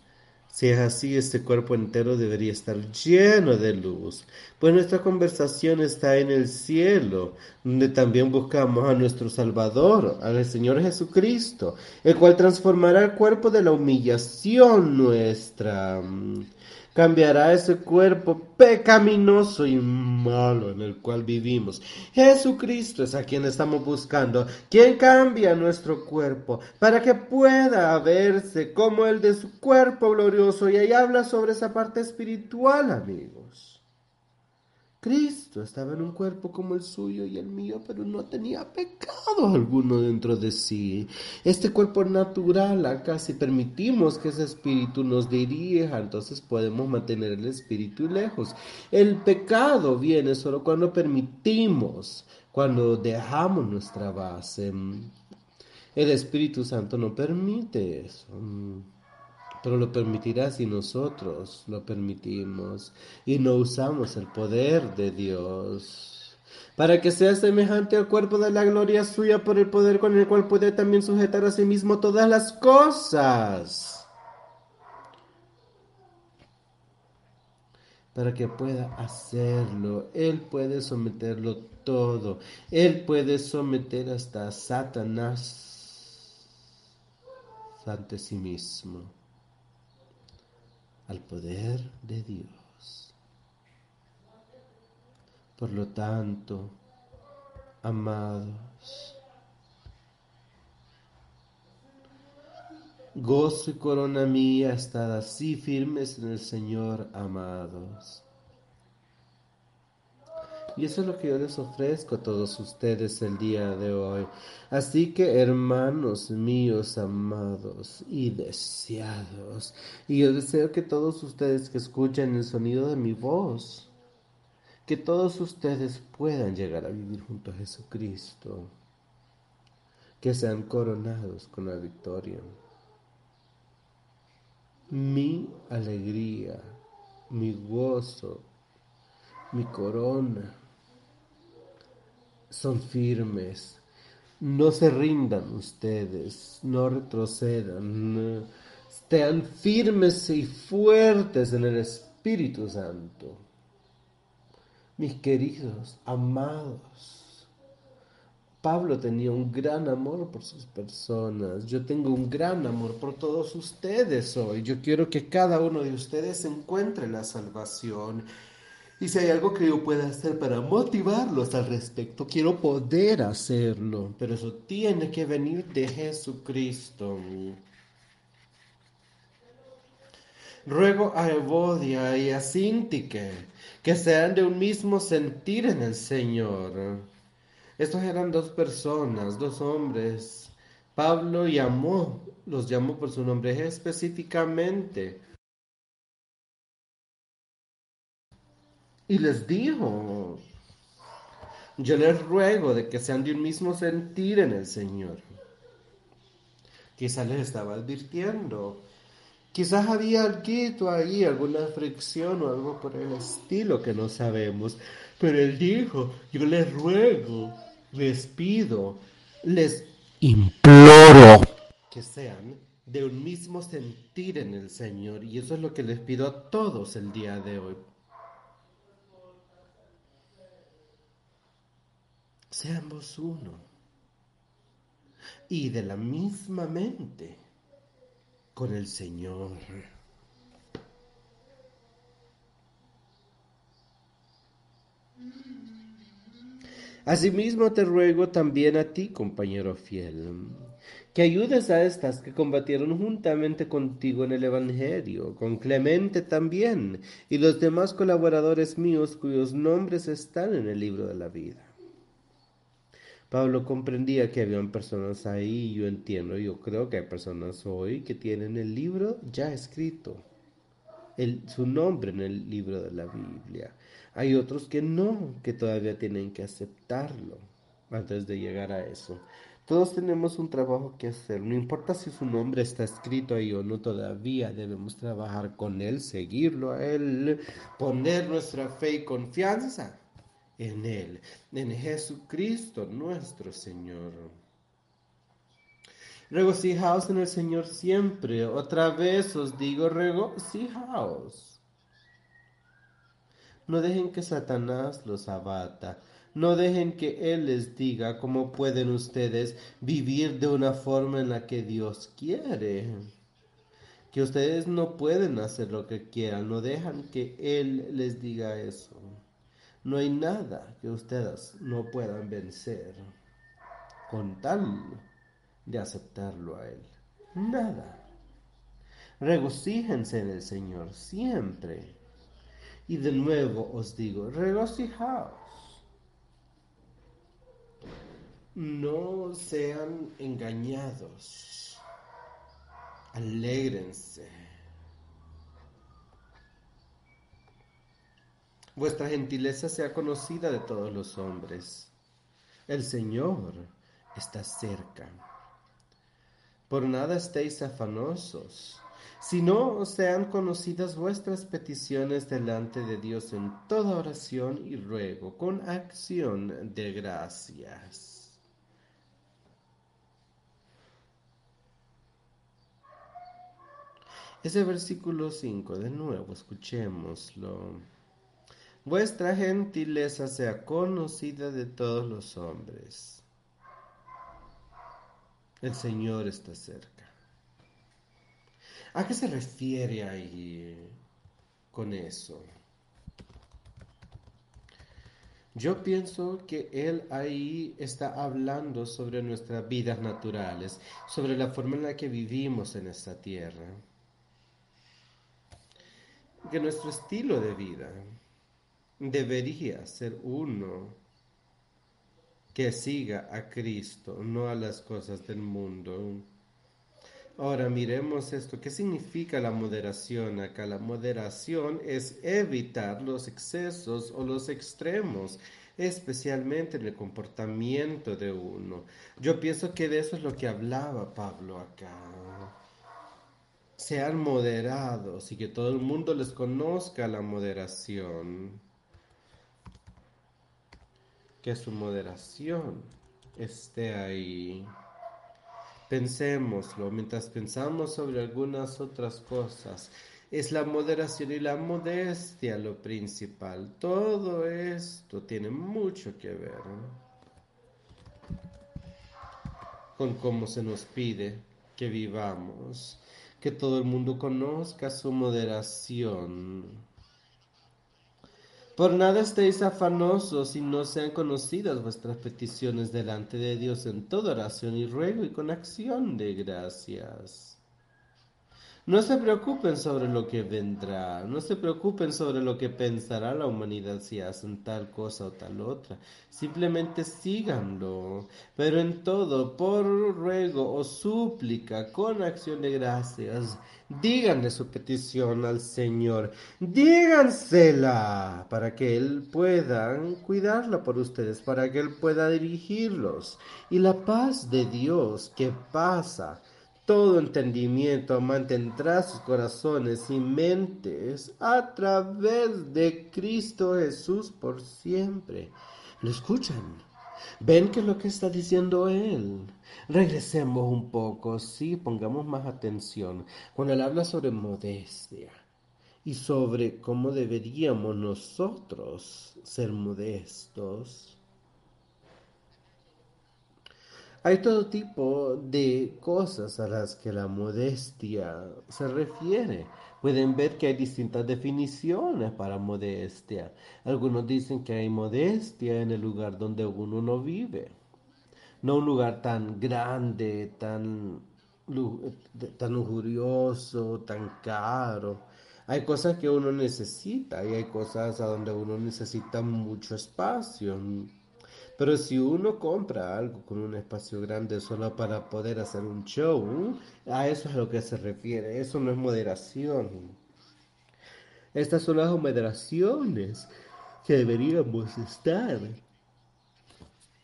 si es así, este cuerpo entero debería estar lleno de luz, pues nuestra conversación está en el cielo, donde también buscamos a nuestro Salvador, al Señor Jesucristo, el cual transformará el cuerpo de la humillación nuestra cambiará ese cuerpo pecaminoso y malo en el cual vivimos. Jesucristo es a quien estamos buscando, quien cambia nuestro cuerpo para que pueda verse como el de su cuerpo glorioso. Y ahí habla sobre esa parte espiritual, amigos. Cristo estaba en un cuerpo como el suyo y el mío, pero no tenía pecado alguno dentro de sí. Este cuerpo natural, acá si permitimos que ese espíritu nos dirija, entonces podemos mantener el espíritu lejos. El pecado viene solo cuando permitimos, cuando dejamos nuestra base. El Espíritu Santo no permite eso pero lo permitirá si nosotros lo permitimos y no usamos el poder de Dios. Para que sea semejante al cuerpo de la gloria suya por el poder con el cual puede también sujetar a sí mismo todas las cosas. Para que pueda hacerlo, Él puede someterlo todo. Él puede someter hasta a Satanás ante sí mismo al poder de Dios. Por lo tanto, amados, gozo y corona mía, estad así firmes en el Señor, amados. Y eso es lo que yo les ofrezco a todos ustedes el día de hoy. Así que hermanos míos amados y deseados, y yo deseo que todos ustedes que escuchen el sonido de mi voz, que todos ustedes puedan llegar a vivir junto a Jesucristo. que sean coronados con la victoria. Mi alegría, mi gozo, mi corona son firmes. No se rindan ustedes, no retrocedan, estén firmes y fuertes en el Espíritu Santo. Mis queridos, amados, Pablo tenía un gran amor por sus personas. Yo tengo un gran amor por todos ustedes hoy. Yo quiero que cada uno de ustedes encuentre la salvación y si hay algo que yo pueda hacer para motivarlos al respecto, quiero poder hacerlo. Pero eso tiene que venir de Jesucristo. Ruego a Evodia y a Sintique que sean de un mismo sentir en el Señor. Estos eran dos personas, dos hombres. Pablo llamó, los llamó por su nombre específicamente y les dijo, yo les ruego de que sean de un mismo sentir en el Señor. Quizás les estaba advirtiendo. Quizás había algo ahí, alguna fricción o algo por el estilo que no sabemos. Pero él dijo, yo les ruego, les pido, les imploro que sean de un mismo sentir en el Señor. Y eso es lo que les pido a todos el día de hoy. Seamos uno y de la misma mente con el Señor. Asimismo te ruego también a ti, compañero fiel, que ayudes a estas que combatieron juntamente contigo en el Evangelio, con Clemente también, y los demás colaboradores míos cuyos nombres están en el libro de la vida. Pablo comprendía que habían personas ahí, yo entiendo, yo creo que hay personas hoy que tienen el libro ya escrito, el, su nombre en el libro de la Biblia. Hay otros que no, que todavía tienen que aceptarlo antes de llegar a eso. Todos tenemos un trabajo que hacer, no importa si su nombre está escrito ahí o no, todavía debemos trabajar con él, seguirlo a él, poner nuestra fe y confianza en Él, en Jesucristo nuestro Señor. Regocijaos en el Señor siempre. Otra vez os digo, regocijaos. No dejen que Satanás los abata. No dejen que Él les diga cómo pueden ustedes vivir de una forma en la que Dios quiere. Que ustedes no pueden hacer lo que quieran. No dejan que Él les diga eso. No hay nada que ustedes no puedan vencer con tal de aceptarlo a Él. Nada. Regocíjense en el Señor siempre. Y de nuevo os digo, regocijaos. No sean engañados. Alégrense Vuestra gentileza sea conocida de todos los hombres. El Señor está cerca. Por nada estéis afanosos, sino sean conocidas vuestras peticiones delante de Dios en toda oración y ruego, con acción de gracias. Ese versículo 5, de nuevo, escuchémoslo vuestra gentileza sea conocida de todos los hombres. El Señor está cerca. ¿A qué se refiere ahí con eso? Yo pienso que Él ahí está hablando sobre nuestras vidas naturales, sobre la forma en la que vivimos en esta tierra, que nuestro estilo de vida, debería ser uno que siga a Cristo, no a las cosas del mundo. Ahora miremos esto. ¿Qué significa la moderación acá? La moderación es evitar los excesos o los extremos, especialmente en el comportamiento de uno. Yo pienso que de eso es lo que hablaba Pablo acá. Sean moderados y que todo el mundo les conozca la moderación. Que su moderación esté ahí. Pensémoslo mientras pensamos sobre algunas otras cosas. Es la moderación y la modestia lo principal. Todo esto tiene mucho que ver con cómo se nos pide que vivamos, que todo el mundo conozca su moderación. Por nada estéis afanosos y no sean conocidas vuestras peticiones delante de Dios en toda oración y ruego y con acción de gracias. No se preocupen sobre lo que vendrá, no se preocupen sobre lo que pensará la humanidad si hacen tal cosa o tal otra. Simplemente síganlo, pero en todo, por ruego o súplica, con acción de gracias, díganle su petición al Señor, dígansela para que Él pueda cuidarla por ustedes, para que Él pueda dirigirlos. Y la paz de Dios que pasa todo entendimiento mantendrá sus corazones y mentes a través de Cristo Jesús por siempre. ¿Lo escuchan? ¿Ven que es lo que está diciendo Él? Regresemos un poco, sí, pongamos más atención. Cuando Él habla sobre modestia y sobre cómo deberíamos nosotros ser modestos, hay todo tipo de cosas a las que la modestia se refiere. Pueden ver que hay distintas definiciones para modestia. Algunos dicen que hay modestia en el lugar donde uno no vive. No un lugar tan grande, tan, tan lujurioso, tan caro. Hay cosas que uno necesita y hay cosas a donde uno necesita mucho espacio pero si uno compra algo con un espacio grande solo para poder hacer un show, a eso es a lo que se refiere. Eso no es moderación. Estas son las moderaciones que deberíamos estar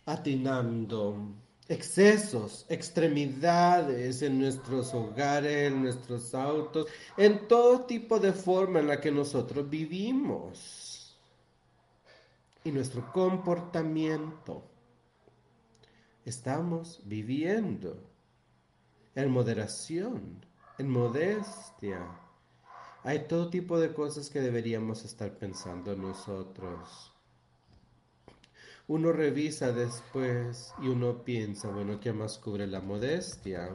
atinando. Excesos, extremidades en nuestros hogares, en nuestros autos, en todo tipo de forma en la que nosotros vivimos y nuestro comportamiento. Estamos viviendo en moderación, en modestia. Hay todo tipo de cosas que deberíamos estar pensando nosotros. Uno revisa después y uno piensa, bueno, ¿qué más cubre la modestia?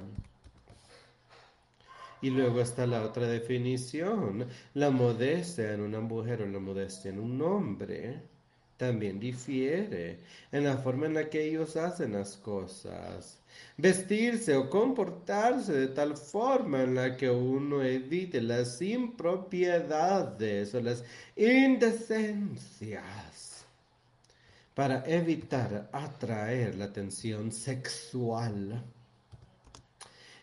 Y luego está la otra definición, la modestia en una mujer o la modestia en un hombre también difiere en la forma en la que ellos hacen las cosas. Vestirse o comportarse de tal forma en la que uno evite las impropiedades o las indecencias para evitar atraer la atención sexual.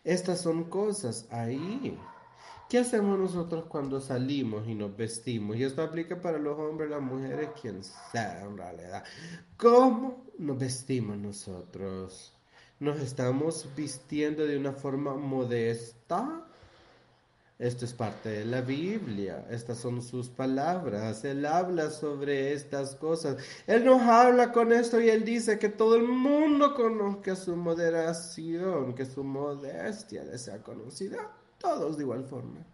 Estas son cosas ahí ¿Qué hacemos nosotros cuando salimos y nos vestimos? Y esto aplica para los hombres, las mujeres, quien sea en realidad. ¿Cómo nos vestimos nosotros? ¿Nos estamos vistiendo de una forma modesta? Esto es parte de la Biblia, estas son sus palabras, Él habla sobre estas cosas, Él nos habla con esto y Él dice que todo el mundo conozca su moderación, que su modestia le sea conocida todos de igual forma.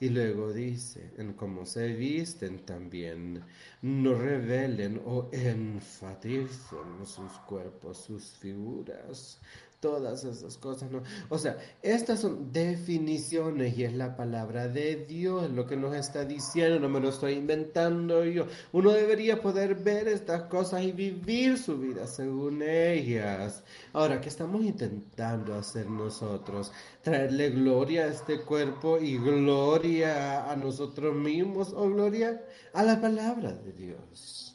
Y luego dice, en cómo se visten también, no revelen o enfaticen sus cuerpos, sus figuras, todas esas cosas, ¿no? O sea, estas son definiciones y es la palabra de Dios lo que nos está diciendo, no me lo estoy inventando yo. Uno debería poder ver estas cosas y vivir su vida según ellas. Ahora, ¿qué estamos intentando hacer nosotros? Traerle gloria a este cuerpo y gloria a nosotros mismos o gloria a la palabra de Dios.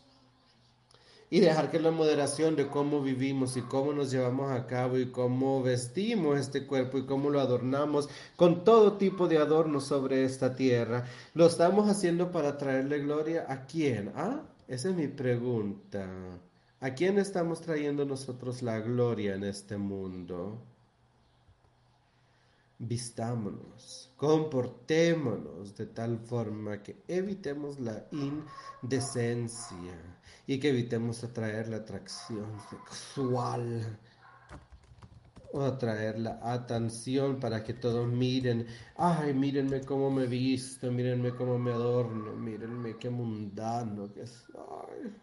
Y dejar que la moderación de cómo vivimos y cómo nos llevamos a cabo y cómo vestimos este cuerpo y cómo lo adornamos con todo tipo de adornos sobre esta tierra, lo estamos haciendo para traerle gloria a quién? ¿Ah? Esa es mi pregunta. ¿A quién estamos trayendo nosotros la gloria en este mundo? Vistámonos, comportémonos de tal forma que evitemos la indecencia y que evitemos atraer la atracción sexual o atraer la atención para que todos miren, ay, mírenme cómo me visto, mírenme cómo me adorno, mírenme qué mundano que soy.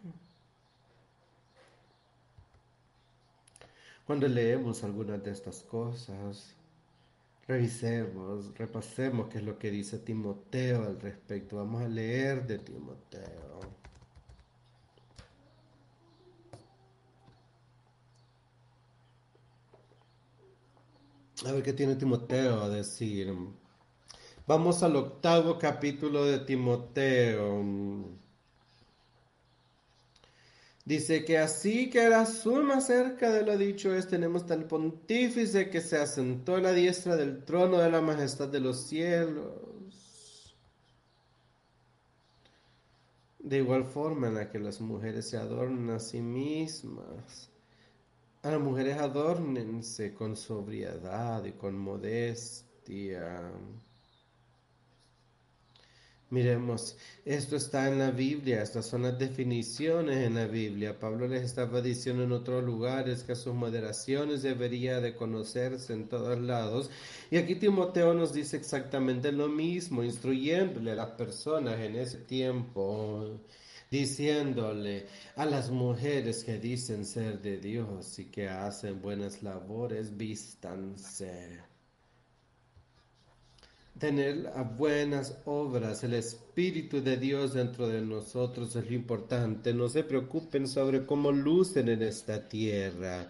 Cuando leemos algunas de estas cosas, Revisemos, repasemos qué es lo que dice Timoteo al respecto. Vamos a leer de Timoteo. A ver qué tiene Timoteo a decir. Vamos al octavo capítulo de Timoteo. Dice que así que la suma cerca de lo dicho es, tenemos tal pontífice que se asentó a la diestra del trono de la majestad de los cielos. De igual forma en la que las mujeres se adornan a sí mismas. A las mujeres adórnense con sobriedad y con modestia. Miremos, esto está en la Biblia, estas son las definiciones en la Biblia. Pablo les estaba diciendo en otros lugares que sus moderaciones debería de conocerse en todos lados. Y aquí Timoteo nos dice exactamente lo mismo, instruyéndole a las personas en ese tiempo diciéndole a las mujeres que dicen ser de Dios y que hacen buenas labores, vístanse tener buenas obras, el Espíritu de Dios dentro de nosotros es lo importante. No se preocupen sobre cómo lucen en esta tierra.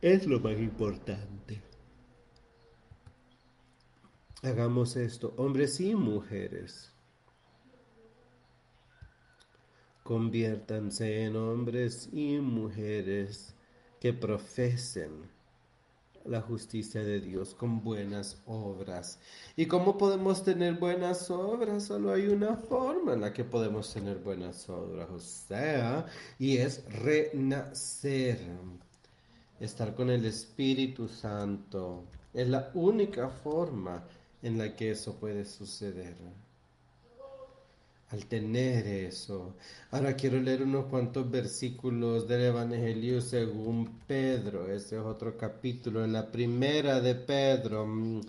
Es lo más importante. Hagamos esto, hombres y mujeres. Conviértanse en hombres y mujeres que profesen la justicia de Dios con buenas obras. ¿Y cómo podemos tener buenas obras? Solo hay una forma en la que podemos tener buenas obras, o sea, y es renacer, estar con el Espíritu Santo. Es la única forma en la que eso puede suceder al tener eso. Ahora quiero leer unos cuantos versículos del Evangelio según Pedro. Ese es otro capítulo. En la primera de Pedro mm,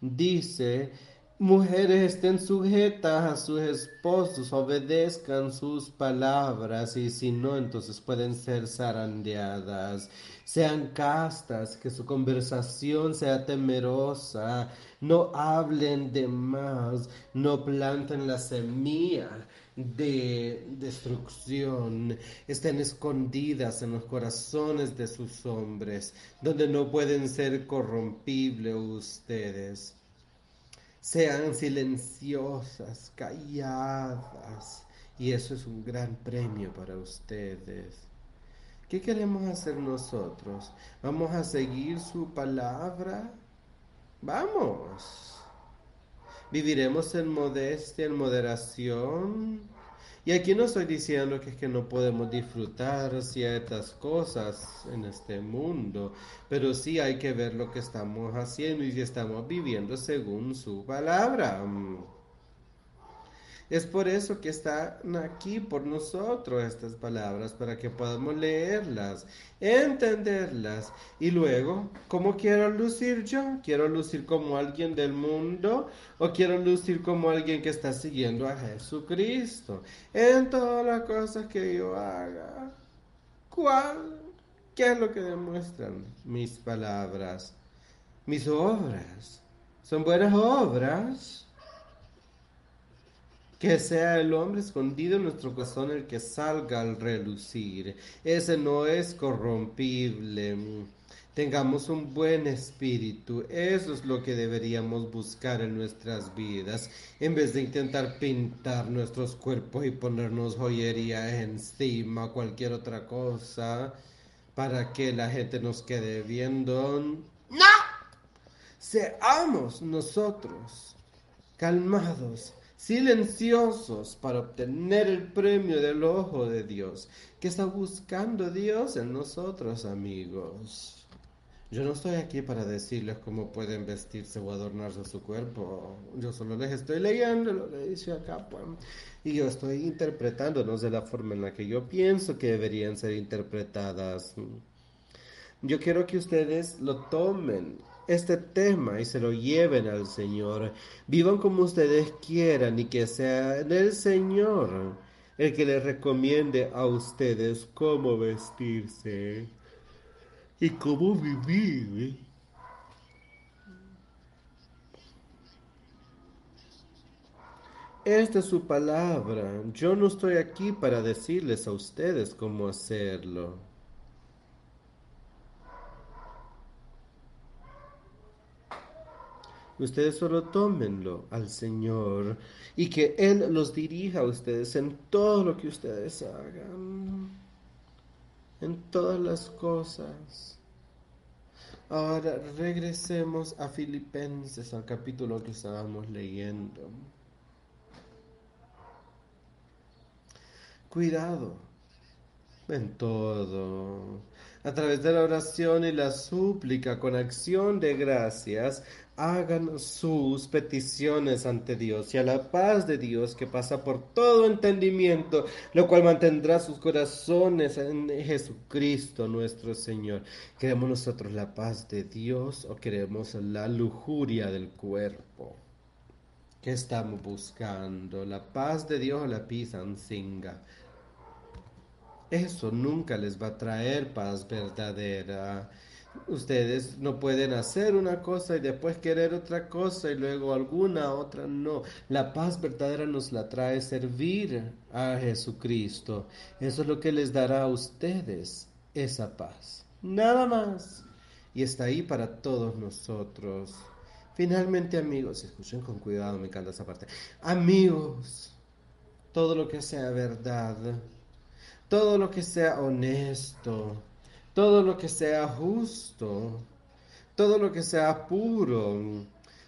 dice, mujeres estén sujetas a sus esposos, obedezcan sus palabras y si no, entonces pueden ser zarandeadas. Sean castas, que su conversación sea temerosa, no hablen de más, no planten la semilla de destrucción, estén escondidas en los corazones de sus hombres, donde no pueden ser corrompibles ustedes. Sean silenciosas, calladas, y eso es un gran premio para ustedes. ¿Qué queremos hacer nosotros? ¿Vamos a seguir su palabra? Vamos. Viviremos en modestia, en moderación. Y aquí no estoy diciendo que es que no podemos disfrutar ciertas cosas en este mundo, pero sí hay que ver lo que estamos haciendo y si estamos viviendo según su palabra. Es por eso que están aquí por nosotros estas palabras, para que podamos leerlas, entenderlas. Y luego, ¿cómo quiero lucir yo? ¿Quiero lucir como alguien del mundo o quiero lucir como alguien que está siguiendo a Jesucristo? En todas las cosas que yo haga. ¿Cuál? ¿Qué es lo que demuestran mis palabras? Mis obras. ¿Son buenas obras? Que sea el hombre escondido en nuestro corazón el que salga al relucir. Ese no es corrompible. tengamos un buen espíritu. Eso es lo que deberíamos buscar en nuestras vidas, en vez de intentar pintar nuestros cuerpos y ponernos joyería encima, cualquier otra cosa, para que la gente nos quede viendo. ¡No! Seamos nosotros calmados, silenciosos para obtener el premio del ojo de Dios. que está buscando Dios en nosotros, amigos? Yo no estoy aquí para decirles cómo pueden vestirse o adornarse su cuerpo. Yo solo les estoy leyendo lo que dice acá. Pues. Y yo estoy interpretándonos de la forma en la que yo pienso que deberían ser interpretadas. Yo quiero que ustedes lo tomen, este tema, y se lo lleven al Señor. Vivan como ustedes quieran y que sea el Señor el que les recomiende a ustedes cómo vestirse y cómo vivir. Esta es su palabra. Yo no estoy aquí para decirles a ustedes cómo hacerlo. Ustedes solo tómenlo al Señor y que Él los dirija a ustedes en todo lo que ustedes hagan en todas las cosas. Ahora regresemos a Filipenses, al capítulo que estábamos leyendo. Cuidado en todo. A través de la oración y la súplica con acción de gracias, hagan sus peticiones ante Dios y a la paz de Dios que pasa por todo entendimiento, lo cual mantendrá sus corazones en Jesucristo nuestro Señor. ¿Queremos nosotros la paz de Dios o queremos la lujuria del cuerpo? ¿Qué estamos buscando? ¿La paz de Dios o la pisancinga? Eso nunca les va a traer paz verdadera. Ustedes no pueden hacer una cosa y después querer otra cosa y luego alguna otra. No, la paz verdadera nos la trae servir a Jesucristo. Eso es lo que les dará a ustedes esa paz. Nada más. Y está ahí para todos nosotros. Finalmente, amigos, escuchen con cuidado, me encanta esa parte. Amigos, todo lo que sea verdad, todo lo que sea honesto, todo lo que sea justo, todo lo que sea puro,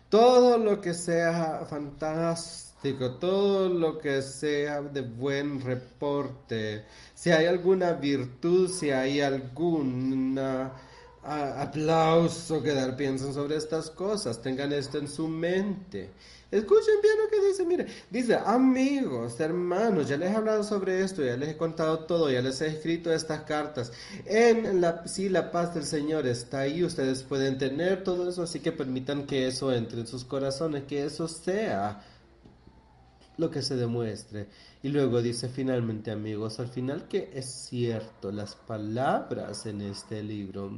todo lo que sea fantástico, todo lo que sea de buen reporte, si hay alguna virtud, si hay alguna aplauso que dar, piensen sobre estas cosas, tengan esto en su mente. Escuchen bien lo que dice, mire, dice, amigos, hermanos, ya les he hablado sobre esto, ya les he contado todo, ya les he escrito estas cartas. En la, si la paz del Señor está ahí, ustedes pueden tener todo eso, así que permitan que eso entre en sus corazones, que eso sea lo que se demuestre. Y luego dice finalmente, amigos, al final que es cierto, las palabras en este libro.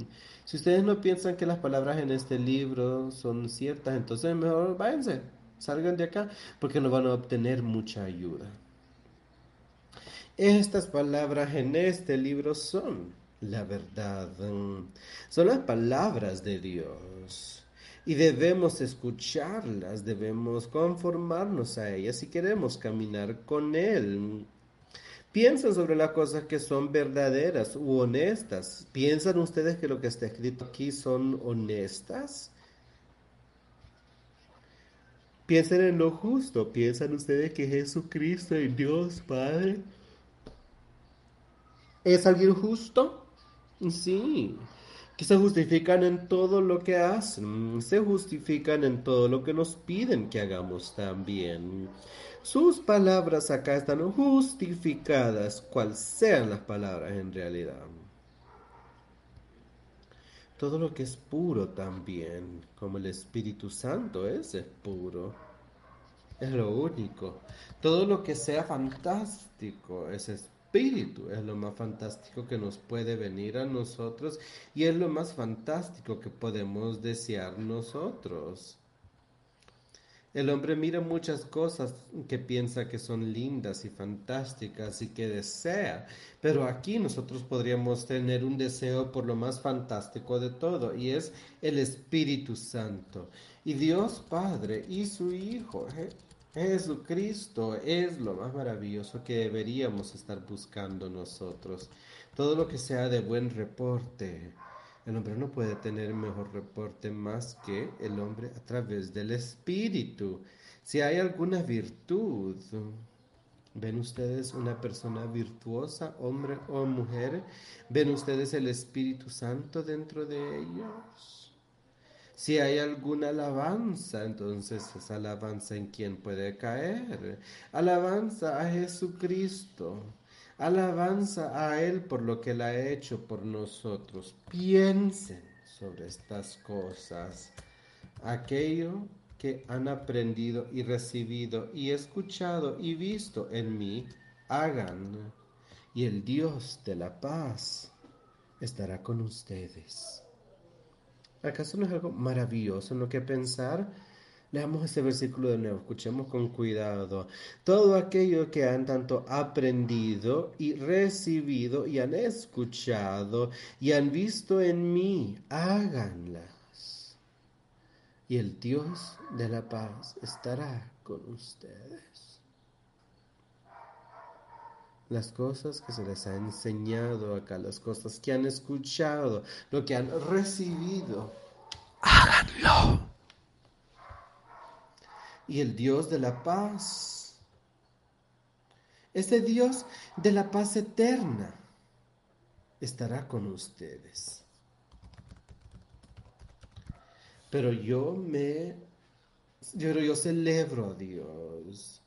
Si ustedes no piensan que las palabras en este libro son ciertas, entonces mejor váyanse Salgan de acá porque no van a obtener mucha ayuda. Estas palabras en este libro son la verdad. Son las palabras de Dios. Y debemos escucharlas, debemos conformarnos a ellas si queremos caminar con Él. Piensan sobre las cosas que son verdaderas u honestas. ¿Piensan ustedes que lo que está escrito aquí son honestas? Piensen en lo justo. ¿Piensan ustedes que Jesucristo y Dios Padre es alguien justo? Sí. Que se justifican en todo lo que hacen. Se justifican en todo lo que nos piden que hagamos también. Sus palabras acá están justificadas, cual sean las palabras en realidad. Todo lo que es puro también, como el Espíritu Santo es, es puro. Es lo único. Todo lo que sea fantástico, ese espíritu es lo más fantástico que nos puede venir a nosotros y es lo más fantástico que podemos desear nosotros. El hombre mira muchas cosas que piensa que son lindas y fantásticas y que desea, pero aquí nosotros podríamos tener un deseo por lo más fantástico de todo y es el Espíritu Santo. Y Dios Padre y su Hijo, Jesucristo, es lo más maravilloso que deberíamos estar buscando nosotros. Todo lo que sea de buen reporte el hombre no puede tener mejor reporte más que el hombre a través del espíritu. Si hay alguna virtud, ¿ven ustedes una persona virtuosa, hombre o mujer? ¿Ven ustedes el Espíritu Santo dentro de ellos? Si hay alguna alabanza, entonces esa alabanza en quién puede caer. Alabanza a Jesucristo. Alabanza a Él por lo que Él ha hecho por nosotros. Piensen sobre estas cosas. Aquello que han aprendido y recibido y escuchado y visto en mí, hagan. Y el Dios de la paz estará con ustedes. ¿Acaso no es algo maravilloso en lo que pensar? Leamos este versículo de nuevo, escuchemos con cuidado. Todo aquello que han tanto aprendido y recibido y han escuchado y han visto en mí, háganlas. Y el Dios de la paz estará con ustedes. Las cosas que se les ha enseñado acá, las cosas que han escuchado, lo que han recibido, háganlo y el Dios de la paz. Este Dios de la paz eterna estará con ustedes. Pero yo me, yo, yo celebro a Dios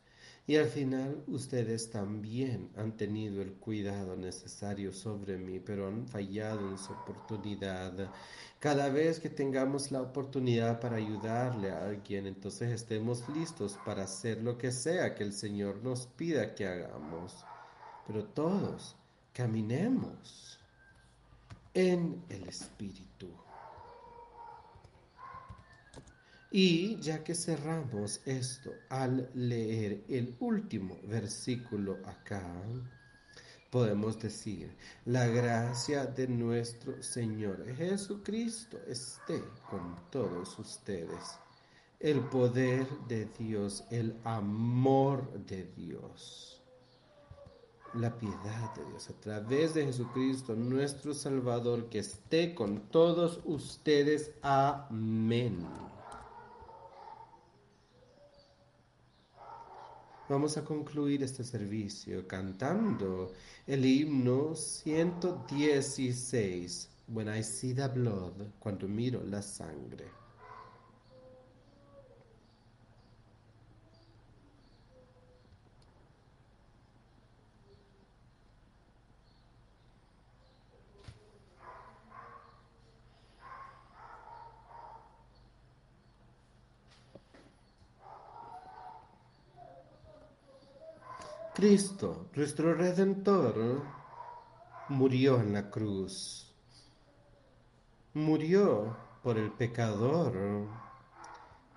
y al final ustedes también han tenido el cuidado necesario sobre mí, pero han fallado en su oportunidad. Cada vez que tengamos la oportunidad para ayudarle a alguien, entonces estemos listos para hacer lo que sea que el Señor nos pida que hagamos. Pero todos caminemos en el Espíritu. Y ya que cerramos esto al leer el último versículo acá, podemos decir, la gracia de nuestro Señor Jesucristo esté con todos ustedes. El poder de Dios, el amor de Dios, la piedad de Dios a través de Jesucristo, nuestro Salvador, que esté con todos ustedes. Amén. Vamos a concluir este servicio cantando el himno 116, When I See the Blood, cuando miro la sangre. Cristo, nuestro Redentor, murió en la cruz. Murió por el pecador.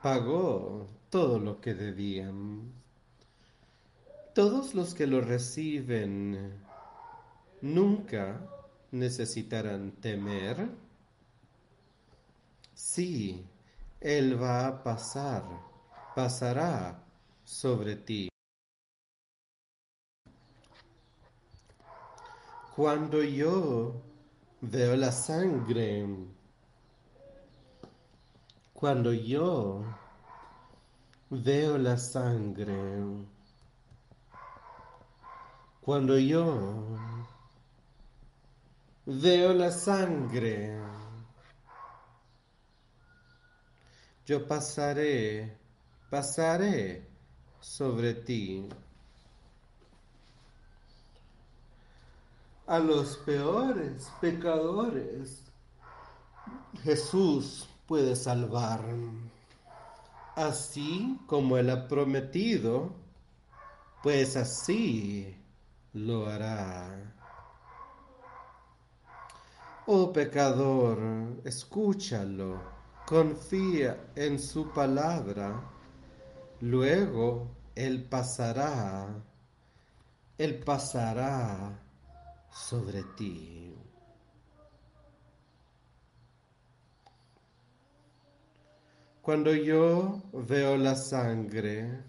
Pagó todo lo que debían. Todos los que lo reciben nunca necesitarán temer. Sí, Él va a pasar, pasará sobre ti. Cuando yo veo la sangre, cuando yo veo la sangre, cuando yo veo la sangre, yo pasaré, pasaré sobre ti. A los peores pecadores. Jesús puede salvar. Así como Él ha prometido, pues así lo hará. Oh pecador, escúchalo, confía en su palabra Luego Él pasará, Él pasará sobre ti. Cuando yo veo la sangre,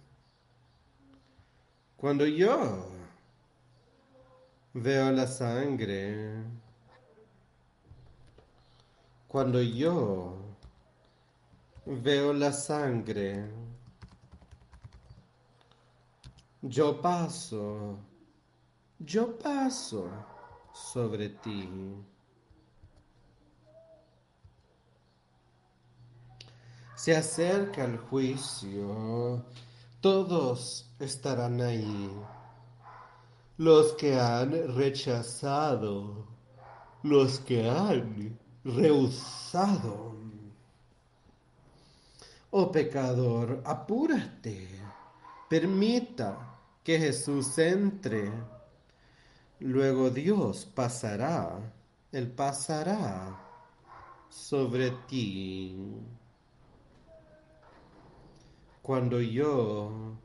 cuando yo veo la sangre, cuando yo veo la sangre, yo paso, yo paso sobre ti. Se acerca el juicio, todos estarán ahí. Los que han rechazado, los que han rehusado. Oh pecador, apúrate, permita que Jesús entre. Luego Dios pasará, Él pasará sobre ti. Cuando yo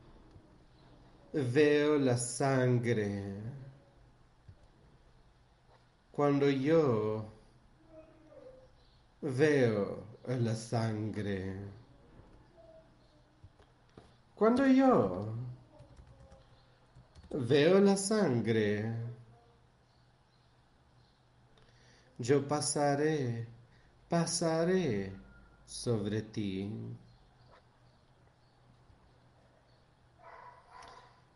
veo la sangre, cuando yo veo la sangre, cuando yo veo la sangre, yo pasaré, pasaré sobre ti.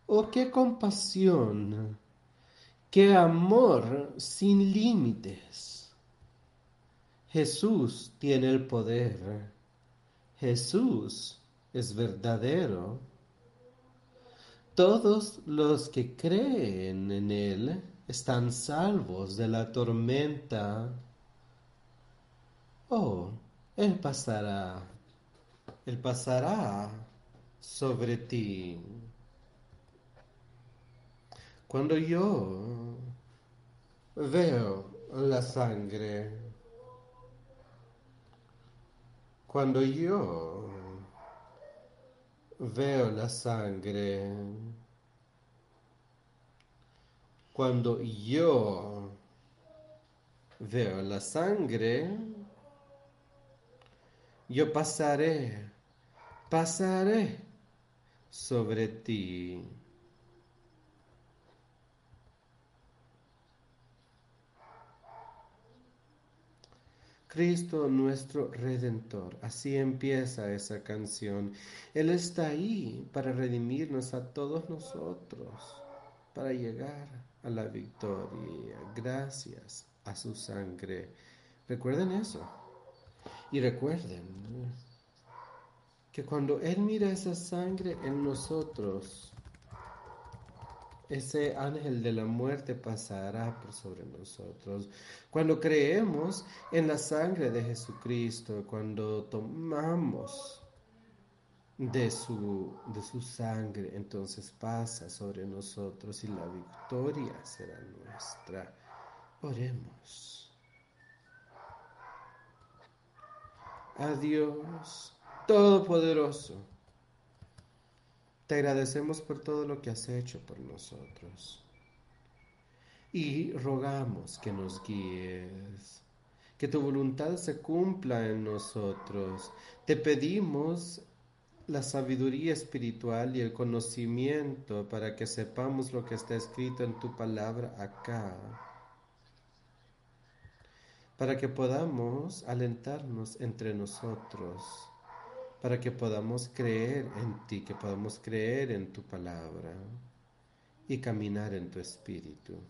Oh, qué compasión, qué amor sin límites. Jesús tiene el poder. Jesús es verdadero. Todos los que creen en Él están salvos de la tormenta. Oh, Él pasará, Él pasará sobre ti. Cuando yo veo la sangre, cuando yo veo la sangre, cuando yo veo la sangre, yo pasaré, pasaré sobre ti. Cristo nuestro Redentor. Así empieza esa canción. Él está ahí para redimirnos a todos nosotros, para llegar a la victoria, gracias a su sangre. Recuerden eso. Y recuerden que cuando Él mira esa sangre en nosotros, ese ángel de la muerte pasará por sobre nosotros. Cuando creemos en la sangre de Jesucristo, cuando tomamos de su, de su sangre, entonces pasa sobre nosotros y la victoria será nuestra. Oremos. A Dios Todopoderoso te agradecemos por todo lo que has hecho por nosotros. Y rogamos que nos guíes, que tu voluntad se cumpla en nosotros. Te pedimos la sabiduría espiritual y el conocimiento para que sepamos lo que está escrito en tu palabra acá, para que podamos alentarnos entre nosotros. Para que podamos creer en ti, que podamos creer en tu palabra y caminar en tu espíritu.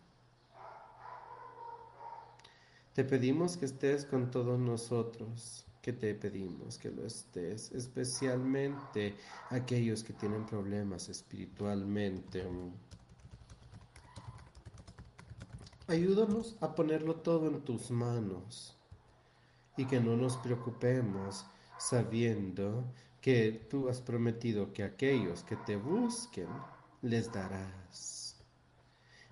Te pedimos que estés con todos nosotros, que te pedimos que lo estés, especialmente aquellos que tienen problemas espiritualmente. Ayúdanos a ponerlo todo en tus manos y que no nos preocupemos sabiendo que tú has prometido que aquellos que te busquen les darás.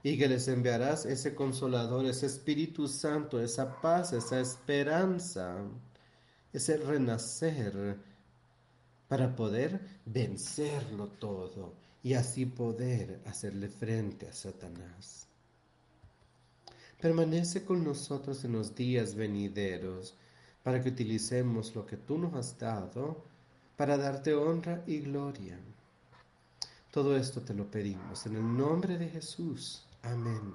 Y que les enviarás ese consolador, ese Espíritu Santo, esa paz, esa esperanza, ese renacer para poder vencerlo todo y así poder hacerle frente a Satanás. Permanece con nosotros en los días venideros para que utilicemos lo que tú nos has dado para darte honra y gloria. Todo esto te lo pedimos en el nombre de Jesús. Amén.